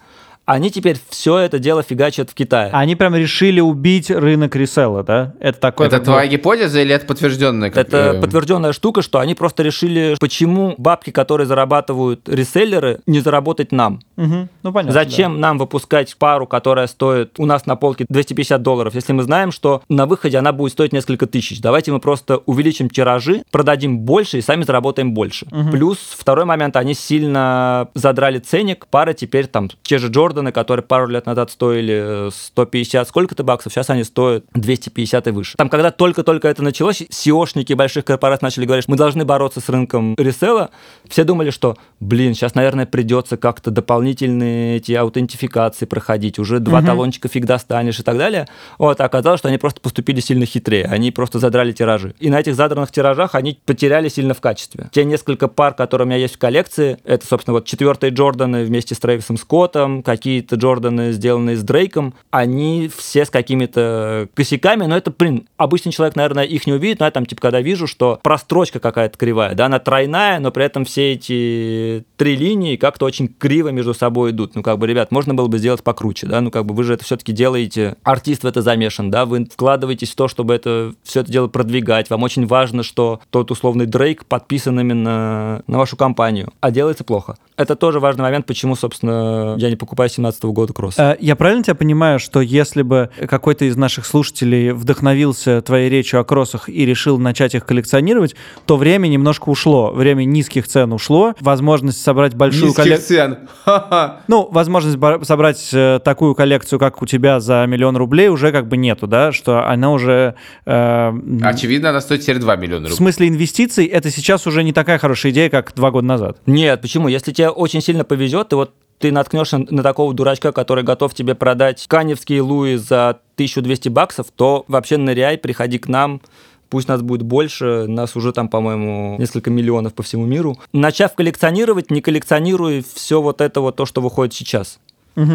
Speaker 3: они теперь все это дело фигачат в Китае.
Speaker 1: Они прям решили убить рынок ресела, да? Это такое...
Speaker 2: это
Speaker 1: как
Speaker 2: твоя гипотеза или это подтвержденная? как,
Speaker 3: Это подтвержденная штука, что они просто решили, почему бабки, которые зарабатывают реселлеры, не заработать нам.
Speaker 1: Мгм. Ну, понятно.
Speaker 3: Зачем нам выпускать пару, которая стоит у нас на полке 250 долларов, если мы знаем, что на выходе она будет стоить несколько тысяч? Давайте мы просто увеличим тиражи, продадим больше и сами заработаем больше. Плюс второй момент, они сильно задрали ценник, пары теперь там, те же Джорданы Джорданы, которые пару лет назад стоили 150 сколько-то баксов, сейчас они стоят 250 и выше. Там, когда только-только это началось, SEOшники больших корпораций начали говорить, мы должны бороться с рынком ресела, все думали, что, блин, сейчас, наверное, придется как-то дополнительные эти аутентификации проходить, уже два
Speaker 1: Мгм.
Speaker 3: талончика фиг достанешь и так далее. Вот, а оказалось, что они просто поступили сильно хитрее, они просто задрали тиражи. И на этих задранных тиражах они потеряли сильно в качестве. Те несколько пар, которые у меня есть в коллекции, это, собственно, вот четвертые Джорданы вместе с Трэвисом Скоттом, какие-то Джорданы, сделанные с Дрейком, они все с какими-то косяками, но это, блин, обычный человек, наверное, их не увидит, но я там, типа, когда вижу, что прострочка какая-то кривая, да, она тройная, но при этом все эти три линии как-то очень криво между собой идут. Ну, как бы, ребят, можно было бы сделать покруче, да, ну, как бы вы же это все-таки делаете, артист в это замешан, да, вы вкладываетесь в то, чтобы это все это дело продвигать, вам очень важно, что тот условный Дрейк подписан именно на вашу компанию, а делается плохо. Это тоже важный момент, почему, собственно, я не покупаю 17 года кросс.
Speaker 1: Э, Я правильно тебя понимаю, что если бы какой-то из наших слушателей вдохновился твоей речью о кроссах и решил начать их коллекционировать, то время немножко ушло, время низких цен ушло, возможность собрать большую
Speaker 2: Низких
Speaker 1: коллекцию...
Speaker 2: цен. Ха-ха.
Speaker 1: Ну, возможность собрать э, такую коллекцию, как у тебя, за миллион рублей уже как бы нету, да, что она уже... э,
Speaker 2: Очевидно, она стоит теперь 2 миллиона
Speaker 1: в
Speaker 2: рублей.
Speaker 1: смысле инвестиций это сейчас уже не такая хорошая идея, как два года назад.
Speaker 3: Нет, почему? Если тебе очень сильно повезет, и вот ты наткнешься на такого дурачка, который готов тебе продать каневские луи за 1200 баксов, то вообще ныряй, приходи к нам, Пусть нас будет больше, нас уже там, по-моему, несколько миллионов по всему миру. Начав коллекционировать, не коллекционируй все вот это вот то, что выходит сейчас.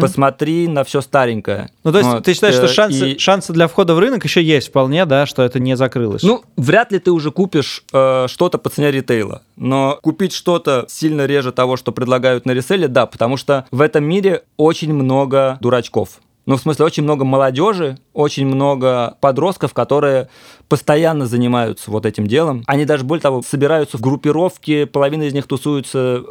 Speaker 3: Посмотри на все старенькое.
Speaker 1: Ну, то есть
Speaker 3: Вот,
Speaker 1: ты считаешь, что
Speaker 3: э,
Speaker 1: шансы,
Speaker 3: и-
Speaker 1: шансы для входа в рынок еще есть вполне, да, что это не закрылось?
Speaker 3: Ну, вряд ли ты уже купишь э, что-то по цене ритейла. Но купить что-то сильно реже того, что предлагают на реселе, да, потому что в этом мире очень много дурачков. Ну, в смысле, очень много молодежи, очень много подростков, которые постоянно занимаются вот этим делом. Они даже, более того, собираются в группировки, половина из них тусуются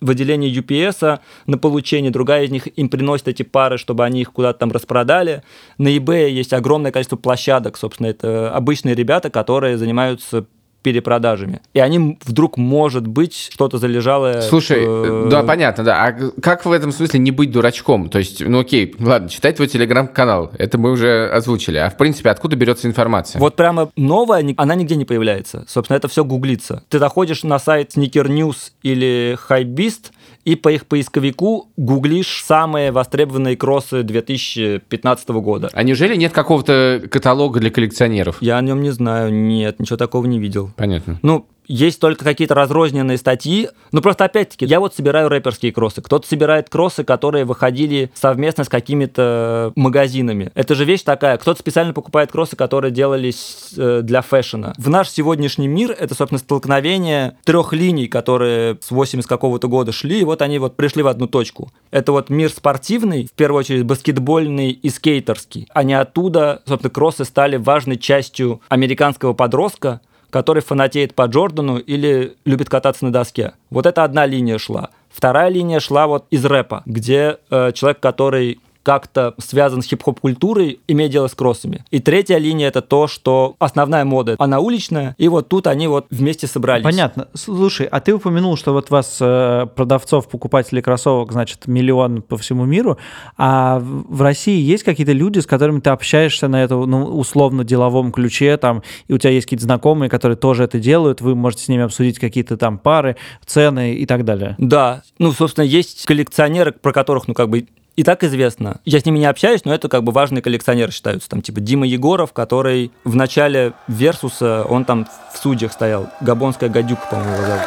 Speaker 3: в отделении UPS на получение, другая из них им приносит эти пары, чтобы они их куда-то там распродали. На eBay есть огромное количество площадок, собственно, это обычные ребята, которые занимаются перепродажами. И они вдруг, может быть, что-то залежалое...
Speaker 2: Слушай,
Speaker 3: э,
Speaker 2: да, понятно, да. А как в этом смысле не быть дурачком? То есть, ну окей, ладно, читай твой телеграм-канал, это мы уже озвучили. А в принципе, откуда берется информация?
Speaker 3: Вот прямо новая, она нигде не появляется. Собственно, это все гуглится. Ты заходишь на сайт Sneaker News или Hypebeast, и по их поисковику гуглишь самые востребованные кроссы 2015 года.
Speaker 2: А неужели нет какого-то каталога для коллекционеров?
Speaker 3: Я о нем не знаю, нет, ничего такого не видел.
Speaker 2: Понятно.
Speaker 3: Ну, есть только какие-то разрозненные статьи. Ну, просто опять-таки, я вот собираю рэперские кроссы. Кто-то собирает кроссы, которые выходили совместно с какими-то магазинами. Это же вещь такая. Кто-то специально покупает кроссы, которые делались э, для фэшена. В наш сегодняшний мир это, собственно, столкновение трех линий, которые с 80 какого-то года шли, и вот они вот пришли в одну точку. Это вот мир спортивный, в первую очередь баскетбольный и скейтерский. Они оттуда, собственно, кроссы стали важной частью американского подростка, который фанатеет по Джордану или любит кататься на доске. Вот это одна линия шла. Вторая линия шла вот из рэпа, где э, человек, который как-то связан с хип-хоп культурой, имея дело с кроссами. И третья линия это то, что основная мода, она уличная, и вот тут они вот вместе собрались.
Speaker 1: Понятно. Слушай, а ты упомянул, что вот вас э, продавцов, покупателей кроссовок, значит, миллион по всему миру, а в в России есть какие-то люди, с которыми ты общаешься на это, ну, условно деловом ключе, там, и у тебя есть какие-то знакомые, которые тоже это делают, вы можете с ними обсудить какие-то там пары, цены и так далее.
Speaker 3: Да, ну, собственно, есть коллекционеры, про которых, ну, как бы, и так известно. Я с ними не общаюсь, но это как бы важные коллекционеры считаются. Там типа Дима Егоров, который в начале Версуса, он там в судьях стоял. Габонская гадюка, по-моему, его зовут.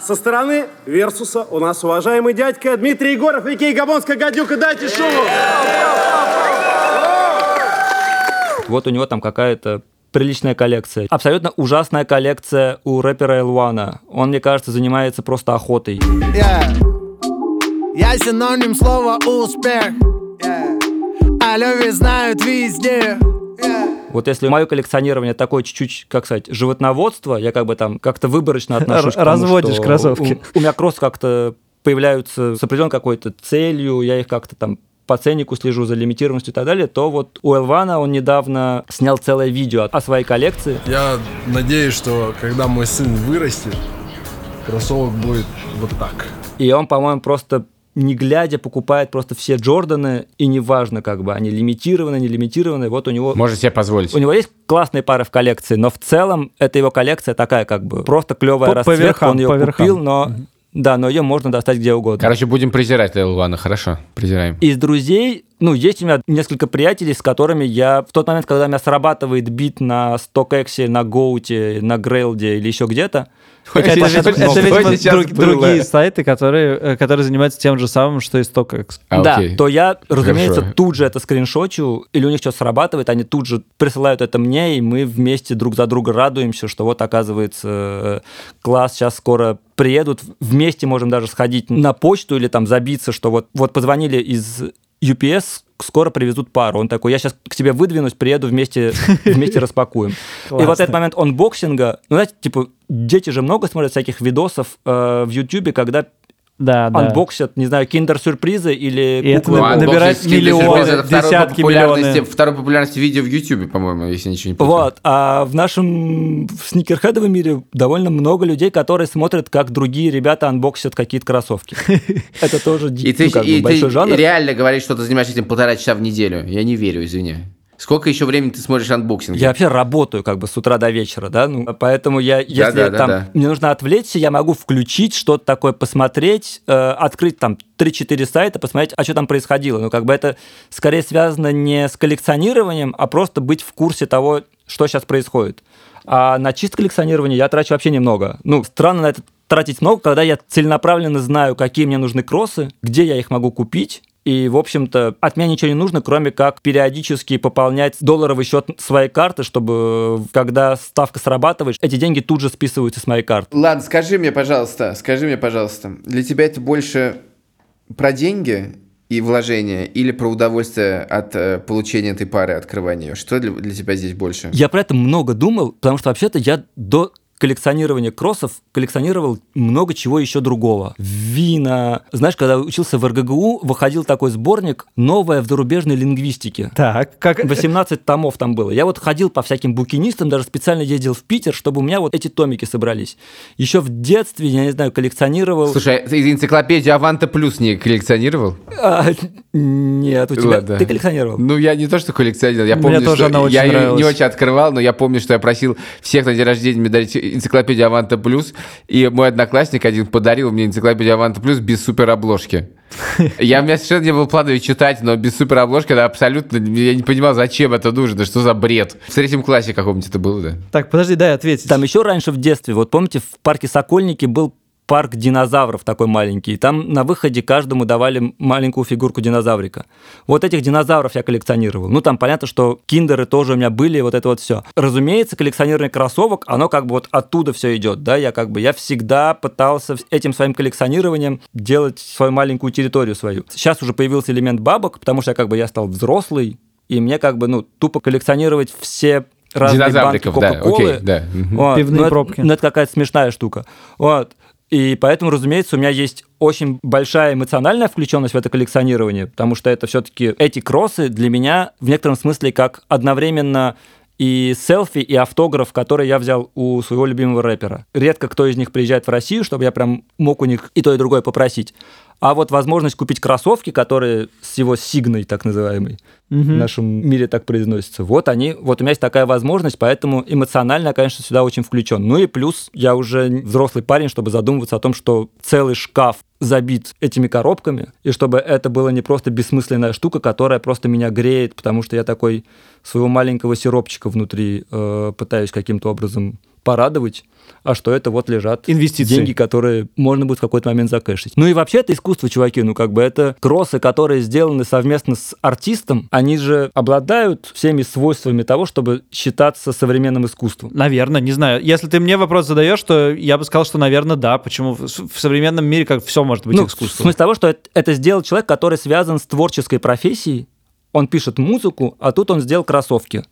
Speaker 5: Со стороны Версуса у нас уважаемый дядька Дмитрий Егоров, Икей Габонская гадюка, дайте шуму!
Speaker 3: Вот у него там какая-то приличная коллекция. Абсолютно ужасная коллекция у рэпера Элвана. Он, мне кажется, занимается просто охотой.
Speaker 6: Yeah. Я синоним слова успех. О любви знают везде.
Speaker 3: Вот если мое коллекционирование такое чуть-чуть, как сказать, животноводство, я как бы там как-то выборочно отношусь к тому,
Speaker 1: Разводишь
Speaker 3: что
Speaker 1: кроссовки.
Speaker 3: У, у меня кроссы как-то появляются с определенной какой-то целью, я их как-то там по ценнику слежу за лимитированностью и так далее, то вот у Элвана он недавно снял целое видео о своей коллекции.
Speaker 7: Я надеюсь, что когда мой сын вырастет, кроссовок будет вот так.
Speaker 3: И он, по-моему, просто не глядя, покупает просто все Джорданы, и неважно, как бы они лимитированы, не лимитированы. Вот у него
Speaker 2: Может себе позволить.
Speaker 3: у него есть классные пары в коллекции, но в целом это его коллекция такая как бы просто клевая
Speaker 1: По- по
Speaker 3: расцветка,
Speaker 1: верхам,
Speaker 3: он ее
Speaker 1: по верхам.
Speaker 3: купил, но да, но ее можно достать где угодно.
Speaker 2: Короче, будем презирать Л1, хорошо, презираем.
Speaker 3: Из друзей, ну, есть у меня несколько приятелей, с которыми я в тот момент, когда у меня срабатывает бит на StockX, на Гоуте, на Грейлде или еще где-то, Хотя
Speaker 1: ведь-
Speaker 3: это
Speaker 1: это,
Speaker 2: Что сейчас
Speaker 1: друг- другие сайты, которые, э, которые занимаются тем же самым, что и StockX.
Speaker 2: А,
Speaker 3: да,
Speaker 2: окей.
Speaker 3: то я, разумеется,
Speaker 2: Хорошо.
Speaker 3: тут же это скриншочу, или у них что-то срабатывает, они тут же присылают это мне, и мы вместе друг за друга радуемся, что вот, оказывается, э, класс, сейчас скоро приедут, вместе можем даже сходить на почту или там забиться, что вот, вот позвонили из UPS, скоро привезут пару. Он такой, я сейчас к тебе выдвинусь, приеду вместе, вместе распакуем. И вот этот момент анбоксинга, ну, знаете, типа, дети же много смотрят всяких видосов э, в Ютубе, когда
Speaker 1: Да, да.
Speaker 3: анбоксят, не знаю, киндер-сюрпризы или
Speaker 1: И это
Speaker 3: куклы.
Speaker 1: Миллионы,
Speaker 2: это второй по
Speaker 1: десятки
Speaker 2: популярности-
Speaker 1: миллионы.
Speaker 2: Второй по популярности видео в Ютубе, по-моему, если ничего не путаю.
Speaker 3: Вот, а в нашем в сникерхедовом мире довольно много людей, которые смотрят, как другие ребята анбоксят какие-то кроссовки. Это тоже
Speaker 2: И ты,
Speaker 3: ну, как бы
Speaker 2: и ты
Speaker 3: большой жанр.
Speaker 2: реально говоришь, что ты занимаешься этим полтора часа в неделю. Я не верю, извини. Сколько еще времени ты смотришь анбоксинги?
Speaker 3: Я вообще работаю как бы с утра до вечера, да, ну, поэтому я, если
Speaker 2: да, да,
Speaker 3: там
Speaker 2: да.
Speaker 3: мне нужно отвлечься, я могу включить что-то такое, посмотреть, э, открыть там 3-4 сайта, посмотреть, а что там происходило. Ну, как бы это скорее связано не с коллекционированием, а просто быть в курсе того, что сейчас происходит. А на чисто коллекционирование я трачу вообще немного. Ну, странно на это тратить много, когда я целенаправленно знаю, какие мне нужны кроссы, где я их могу купить, и, в общем-то, от меня ничего не нужно, кроме как периодически пополнять долларовый счет своей карты, чтобы, когда ставка срабатывает, эти деньги тут же списываются с моей карты.
Speaker 2: Ладно, скажи мне, пожалуйста, скажи мне, пожалуйста, для тебя это больше про деньги и вложения или про удовольствие от э, получения этой пары, открывания ее? Что для, для тебя здесь больше?
Speaker 3: Я про это много думал, потому что вообще-то я до коллекционирования кроссов коллекционировал много чего еще другого. Вина. Знаешь, когда учился в РГГУ, выходил такой сборник «Новая в зарубежной лингвистике».
Speaker 1: Так, как...
Speaker 3: 18 томов там было. Я вот ходил по всяким букинистам, даже специально ездил в Питер, чтобы у меня вот эти томики собрались. Еще в детстве, я не знаю, коллекционировал...
Speaker 2: Слушай, а ты энциклопедию Аванта Плюс не коллекционировал?
Speaker 3: А, нет, у тебя...
Speaker 2: Ладно.
Speaker 3: Ты коллекционировал?
Speaker 2: Ну, я не то, что коллекционировал, я
Speaker 1: Мне
Speaker 2: помню,
Speaker 1: тоже
Speaker 2: что
Speaker 1: она очень
Speaker 2: я ее
Speaker 1: нравилась.
Speaker 2: не очень открывал, но я помню, что я просил всех на день рождения мне дарить энциклопедию Аванта Плюс, и мой одноклассник один подарил мне энциклопедию Аванта Плюс без суперобложки. Я, у меня совершенно не было плана ее читать, но без суперобложки, это абсолютно, я не понимал, зачем это нужно, что за бред. В третьем классе каком-нибудь это было, да?
Speaker 1: Так, подожди, дай ответить.
Speaker 3: Там еще раньше в детстве, вот помните, в парке Сокольники был парк динозавров такой маленький. И там на выходе каждому давали маленькую фигурку динозаврика. Вот этих динозавров я коллекционировал. Ну, там понятно, что киндеры тоже у меня были, вот это вот все. Разумеется, коллекционирование кроссовок, оно как бы вот оттуда все идет, да, я как бы, я всегда пытался этим своим коллекционированием делать свою маленькую территорию свою. Сейчас уже появился элемент бабок, потому что я как бы, я стал взрослый, и мне как бы, ну, тупо коллекционировать все разные банки
Speaker 2: Динозавриков, да,
Speaker 3: Кока-Колы.
Speaker 2: окей, да.
Speaker 3: Вот,
Speaker 1: Пивные
Speaker 3: ну, это-
Speaker 1: пробки.
Speaker 3: ну, это какая-то смешная штука. Вот. И поэтому, разумеется, у меня есть очень большая эмоциональная включенность в это коллекционирование, потому что это все-таки эти кроссы для меня в некотором смысле как одновременно и селфи, и автограф, который я взял у своего любимого рэпера. Редко кто из них приезжает в Россию, чтобы я прям мог у них и то, и другое попросить. А вот возможность купить кроссовки, которые с его сигной, так называемой, в нашем мире так произносится. Вот они, вот у меня есть такая возможность, поэтому эмоционально, я, конечно, сюда очень включен. Ну и плюс я уже взрослый парень, чтобы задумываться о том, что целый шкаф забит этими коробками, и чтобы это было не просто бессмысленная штука, которая просто меня греет, потому что я такой своего маленького сиропчика внутри э, пытаюсь каким-то образом порадовать, а что это вот лежат
Speaker 1: Инвестиции.
Speaker 3: деньги, которые можно будет в какой-то момент закэшить. Ну и вообще это искусство, чуваки, ну как бы это кроссы, которые сделаны совместно с артистом, они же обладают всеми свойствами того, чтобы считаться современным искусством.
Speaker 1: Наверное, не знаю. Если ты мне вопрос задаешь, то я бы сказал, что, наверное, да. Почему в в современном мире как все может быть
Speaker 3: ну, в
Speaker 1: искусством?
Speaker 3: смысле того, что это сделал человек, который связан с творческой профессией, он пишет музыку, а тут он сделал кроссовки.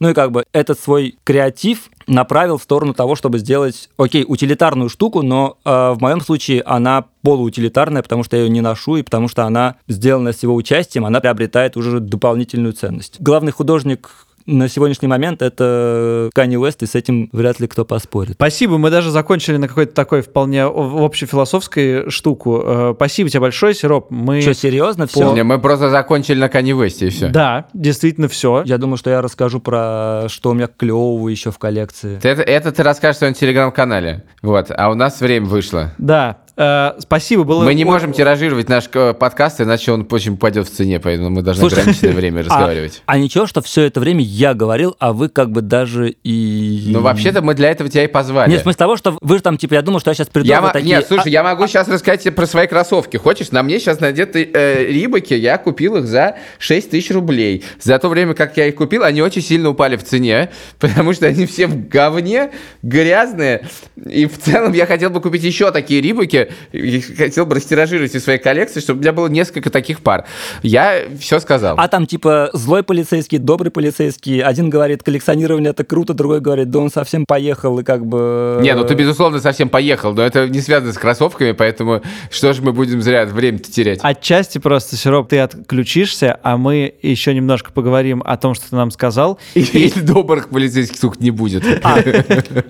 Speaker 3: Ну и как бы этот свой креатив направил в сторону того, чтобы сделать, окей, утилитарную штуку, но э, в моем случае она полуутилитарная, потому что я ее не ношу, и потому что она сделана с его участием, она приобретает уже дополнительную ценность. Главный художник на сегодняшний момент это Kanye West, и с этим вряд ли кто поспорит.
Speaker 1: Спасибо, мы даже закончили на какой-то такой вполне общефилософской штуку. Э, Спасибо тебе большое, Сироп. Мы...
Speaker 3: Что, серьезно? Все?
Speaker 2: Не, Мы просто закончили на Kanye West, и все.
Speaker 1: Да, действительно все.
Speaker 3: Я думаю, что я расскажу про что у меня клевого еще в коллекции.
Speaker 2: Это, это ты расскажешь в своем телеграм-канале. Вот. А у нас время вышло.
Speaker 1: Да, Э, спасибо, было...
Speaker 2: Мы не можем тиражировать наш э, подкаст, иначе он очень упадет в цене, поэтому мы должны
Speaker 3: Слушай,
Speaker 2: ограниченное время разговаривать.
Speaker 3: А ничего, что все это время я говорил, а вы как бы даже и...
Speaker 2: Ну, вообще-то мы для этого тебя и позвали.
Speaker 3: Нет, в смысле того, что вы же там, типа, я думал, что я сейчас приду,
Speaker 2: Я
Speaker 3: а вы такие...
Speaker 2: Нет, слушай,
Speaker 3: «А,
Speaker 2: я могу сейчас рассказать тебе про свои кроссовки. Хочешь? На мне сейчас надеты э, рибаки, я купил их за 6 тысяч рублей. За то время, как я их купил, они очень сильно упали в цене, потому что они все в говне, грязные. И в целом я хотел бы купить еще такие рибаки, и хотел бы растиражировать из своей коллекции, чтобы у меня было несколько таких пар. Я все сказал.
Speaker 3: А там типа злой полицейский, добрый полицейский. Один говорит, коллекционирование это круто, другой говорит, да он совсем поехал и как бы...
Speaker 2: Не, ну ты, безусловно, совсем поехал, но это не связано с кроссовками, поэтому что же мы будем зря время-то терять?
Speaker 1: Отчасти просто, Сироп, ты отключишься, а мы еще немножко поговорим о том, что ты нам сказал.
Speaker 2: Или добрых полицейских, сука, не будет.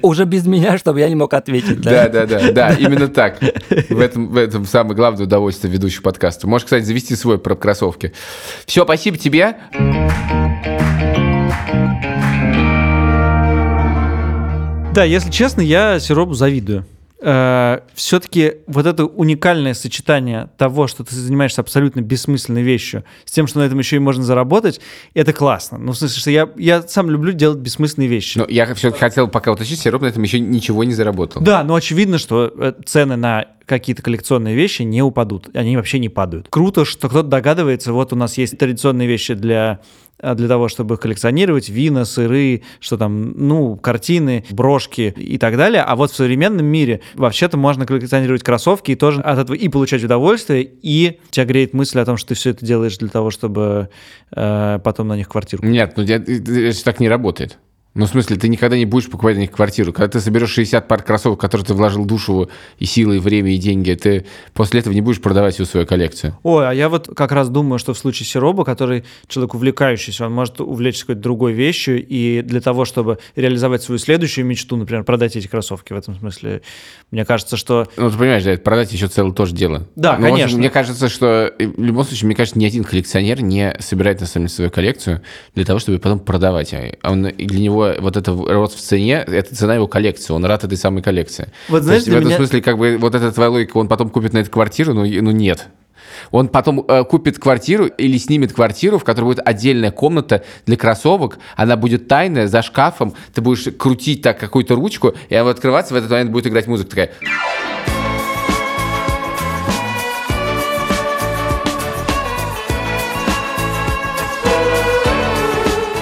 Speaker 3: Уже без меня, чтобы я не мог ответить.
Speaker 2: Да, да, да, да, именно так. В этом, в этом самое главное удовольствие ведущих подкаста. Можешь, кстати, завести свой про кроссовки. Все, спасибо тебе.
Speaker 1: Да, если честно, я Сиропу завидую. Все-таки вот это уникальное сочетание того, что ты занимаешься абсолютно бессмысленной вещью, с тем, что на этом еще и можно заработать, это классно. Ну, в смысле, что я, я сам люблю делать бессмысленные вещи.
Speaker 2: Но я все-таки хотел пока уточнить, Сироп на этом еще ничего не заработал.
Speaker 1: Да, но очевидно, что э, цены на какие-то коллекционные вещи не упадут. Они вообще не падают. Круто, что кто-то догадывается, вот у нас есть традиционные вещи для для того, чтобы коллекционировать, вина, сыры, что там, ну, картины, брошки и так далее. А вот в современном мире вообще-то можно коллекционировать кроссовки и тоже от этого и получать удовольствие, и тебя греет мысль о том, что ты все это делаешь для того, чтобы э, потом на них квартиру.
Speaker 2: Нет, ну это так не работает. Ну, в смысле, ты никогда не будешь покупать на них квартиру. Когда ты соберешь 60 пар кроссовок, в которые ты вложил душу и силы, и время, и деньги, ты после этого не будешь продавать всю свою коллекцию.
Speaker 1: Ой, а я вот как раз думаю, что в случае Сироба, который человек увлекающийся, он может увлечься какой-то другой вещью, и для того, чтобы реализовать свою следующую мечту, например, продать эти кроссовки, в этом смысле, мне кажется, что...
Speaker 2: Ну, ты понимаешь, да, продать еще целое тоже дело.
Speaker 1: Да,
Speaker 2: общем,
Speaker 1: конечно.
Speaker 2: Мне кажется, что э, в любом случае, мне кажется, ни один коллекционер не собирает на самом деле свою коллекцию для того, чтобы потом продавать. А Он, и для него вот это рост в цене, это цена его коллекции. Он рад этой самой коллекции.
Speaker 1: Вот знаешь,
Speaker 2: есть в этом
Speaker 1: меня-
Speaker 2: смысле, как бы, вот эта твоя логика, он потом купит на эту квартиру, ну, ну нет. Он потом э, купит квартиру или снимет квартиру, в которой будет отдельная комната для кроссовок. Она будет тайная, за шкафом. Ты будешь крутить так какую-то ручку, и она будет открываться, в этот момент будет играть музыка такая.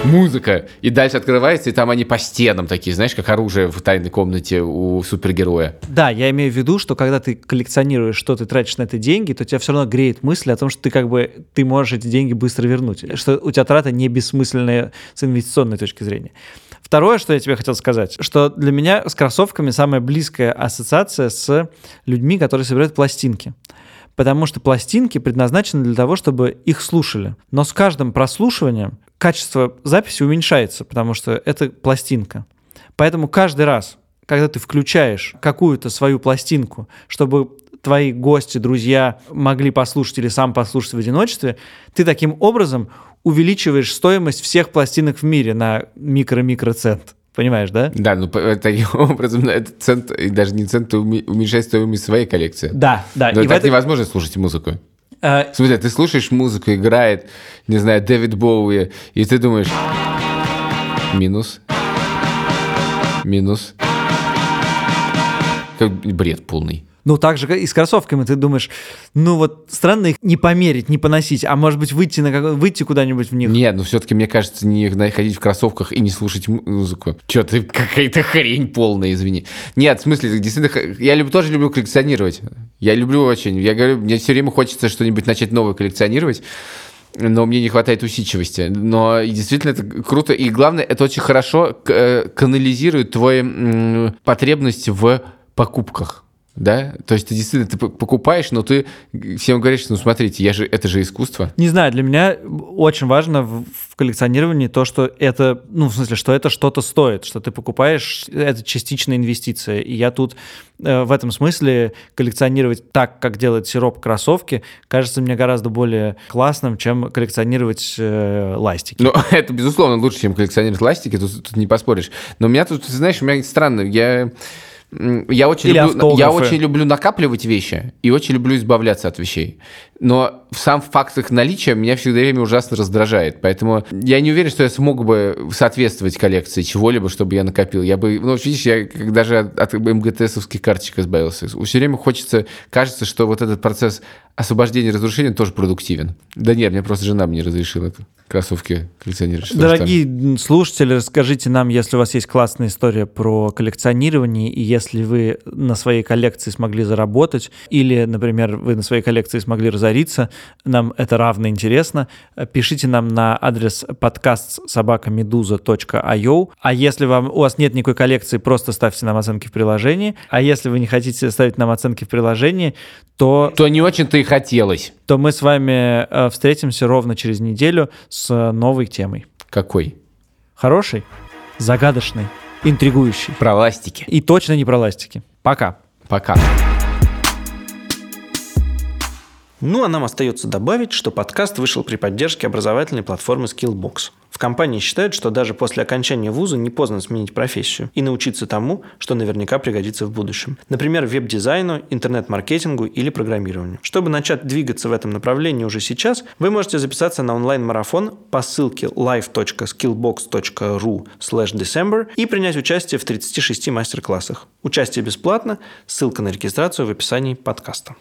Speaker 2: Музыка, и дальше открывается, и там они по стенам такие, знаешь, как оружие в тайной комнате у супергероя.
Speaker 1: Да, я имею в виду, что когда ты коллекционируешь, что ты тратишь на это деньги, то тебя все равно греет мысль о том, что ты как бы ты можешь эти деньги быстро вернуть, что у тебя трата не бессмысленная с инвестиционной точки зрения. Второе, что я тебе хотел сказать, что для меня с кроссовками самая близкая ассоциация с людьми, которые собирают пластинки. Потому что пластинки предназначены для того, чтобы их слушали. Но с каждым прослушиванием качество записи уменьшается, потому что это пластинка. Поэтому каждый раз, когда ты включаешь какую-то свою пластинку, чтобы твои гости, друзья могли послушать или сам послушать в одиночестве, ты таким образом увеличиваешь стоимость всех пластинок в мире на микро-микроцент. Понимаешь, да?
Speaker 2: Да, ну таким образом на этот цент, и даже не цент, ты уме- уменьшаешь стоимость своей коллекции.
Speaker 1: Да, да.
Speaker 2: Но
Speaker 1: И
Speaker 2: так
Speaker 1: это-
Speaker 2: невозможно слушать музыку. В смысле, ты слушаешь музыку, играет, не знаю, Дэвид Боуи, и ты думаешь, минус, минус. Как бред полный.
Speaker 1: Ну, так же как и с кроссовками ты думаешь, ну вот странно их не померить, не поносить, а может быть выйти, на какой- выйти куда-нибудь в них.
Speaker 2: Нет, ну все-таки, мне кажется, не ходить в кроссовках и не слушать му- музыку. Че ты, какая-то хрень полная, извини. Нет, в смысле, действительно, я люб- тоже люблю коллекционировать. Я люблю очень. Я говорю, мне все время хочется что-нибудь начать новое коллекционировать. Но мне не хватает усидчивости. Но действительно это круто. И главное, это очень хорошо э, канализирует твою м, потребность в покупках. Да? То есть ты действительно ты покупаешь, но ты всем говоришь, ну смотрите, я же, это же искусство.
Speaker 1: Не знаю, для меня очень важно в, в коллекционировании то, что это, ну, в смысле, что это что-то стоит, что ты покупаешь, это частичная инвестиция. И я тут э, в этом смысле коллекционировать так, как делает сироп кроссовки, кажется мне гораздо более классным, чем коллекционировать э, ластики.
Speaker 2: Ну, это, безусловно, лучше, чем коллекционировать ластики, тут, тут не поспоришь. Но у меня тут, ты знаешь, у меня странно, я... Я очень,
Speaker 1: Или
Speaker 2: люблю, я очень люблю накапливать вещи и очень люблю избавляться от вещей. Но сам факт их наличия меня всегда время ужасно раздражает. Поэтому я не уверен, что я смог бы соответствовать коллекции чего-либо, чтобы я накопил. Я бы, ну, видишь, я даже от, МГТСовских карточек избавился. Все время хочется, кажется, что вот этот процесс освобождения разрушения тоже продуктивен. Да нет, мне просто жена мне разрешила это кроссовки коллекционировать. Что ж там.
Speaker 1: Дорогие слушатели, расскажите нам, если у вас есть классная история про коллекционирование, и если вы на своей коллекции смогли заработать, или, например, вы на своей коллекции смогли разориться, нам это равно интересно. Пишите нам на адрес подкаст собакамедуза.io. А если вам, у вас нет никакой коллекции, просто ставьте нам оценки в приложении. А если вы не хотите ставить нам оценки в приложении, то
Speaker 2: То не очень-то и хотелось.
Speaker 1: то мы с вами э, встретимся ровно через неделю с новой темой.
Speaker 2: Какой?
Speaker 1: Хороший, загадочный, интригующий.
Speaker 2: Про ластики.
Speaker 1: И точно не про ластики. Пока.
Speaker 2: Пока.
Speaker 4: Ну, а нам остается добавить, что подкаст вышел при поддержке образовательной платформы Skillbox. В компании считают, что даже после окончания вуза не поздно сменить профессию и научиться тому, что наверняка пригодится в будущем. Например, веб-дизайну, интернет-маркетингу или программированию. Чтобы начать двигаться в этом направлении уже сейчас, вы можете записаться на онлайн-марафон по ссылке live.skillbox.ru december и принять участие в 36 мастер-классах. Участие бесплатно, ссылка на регистрацию в описании подкаста.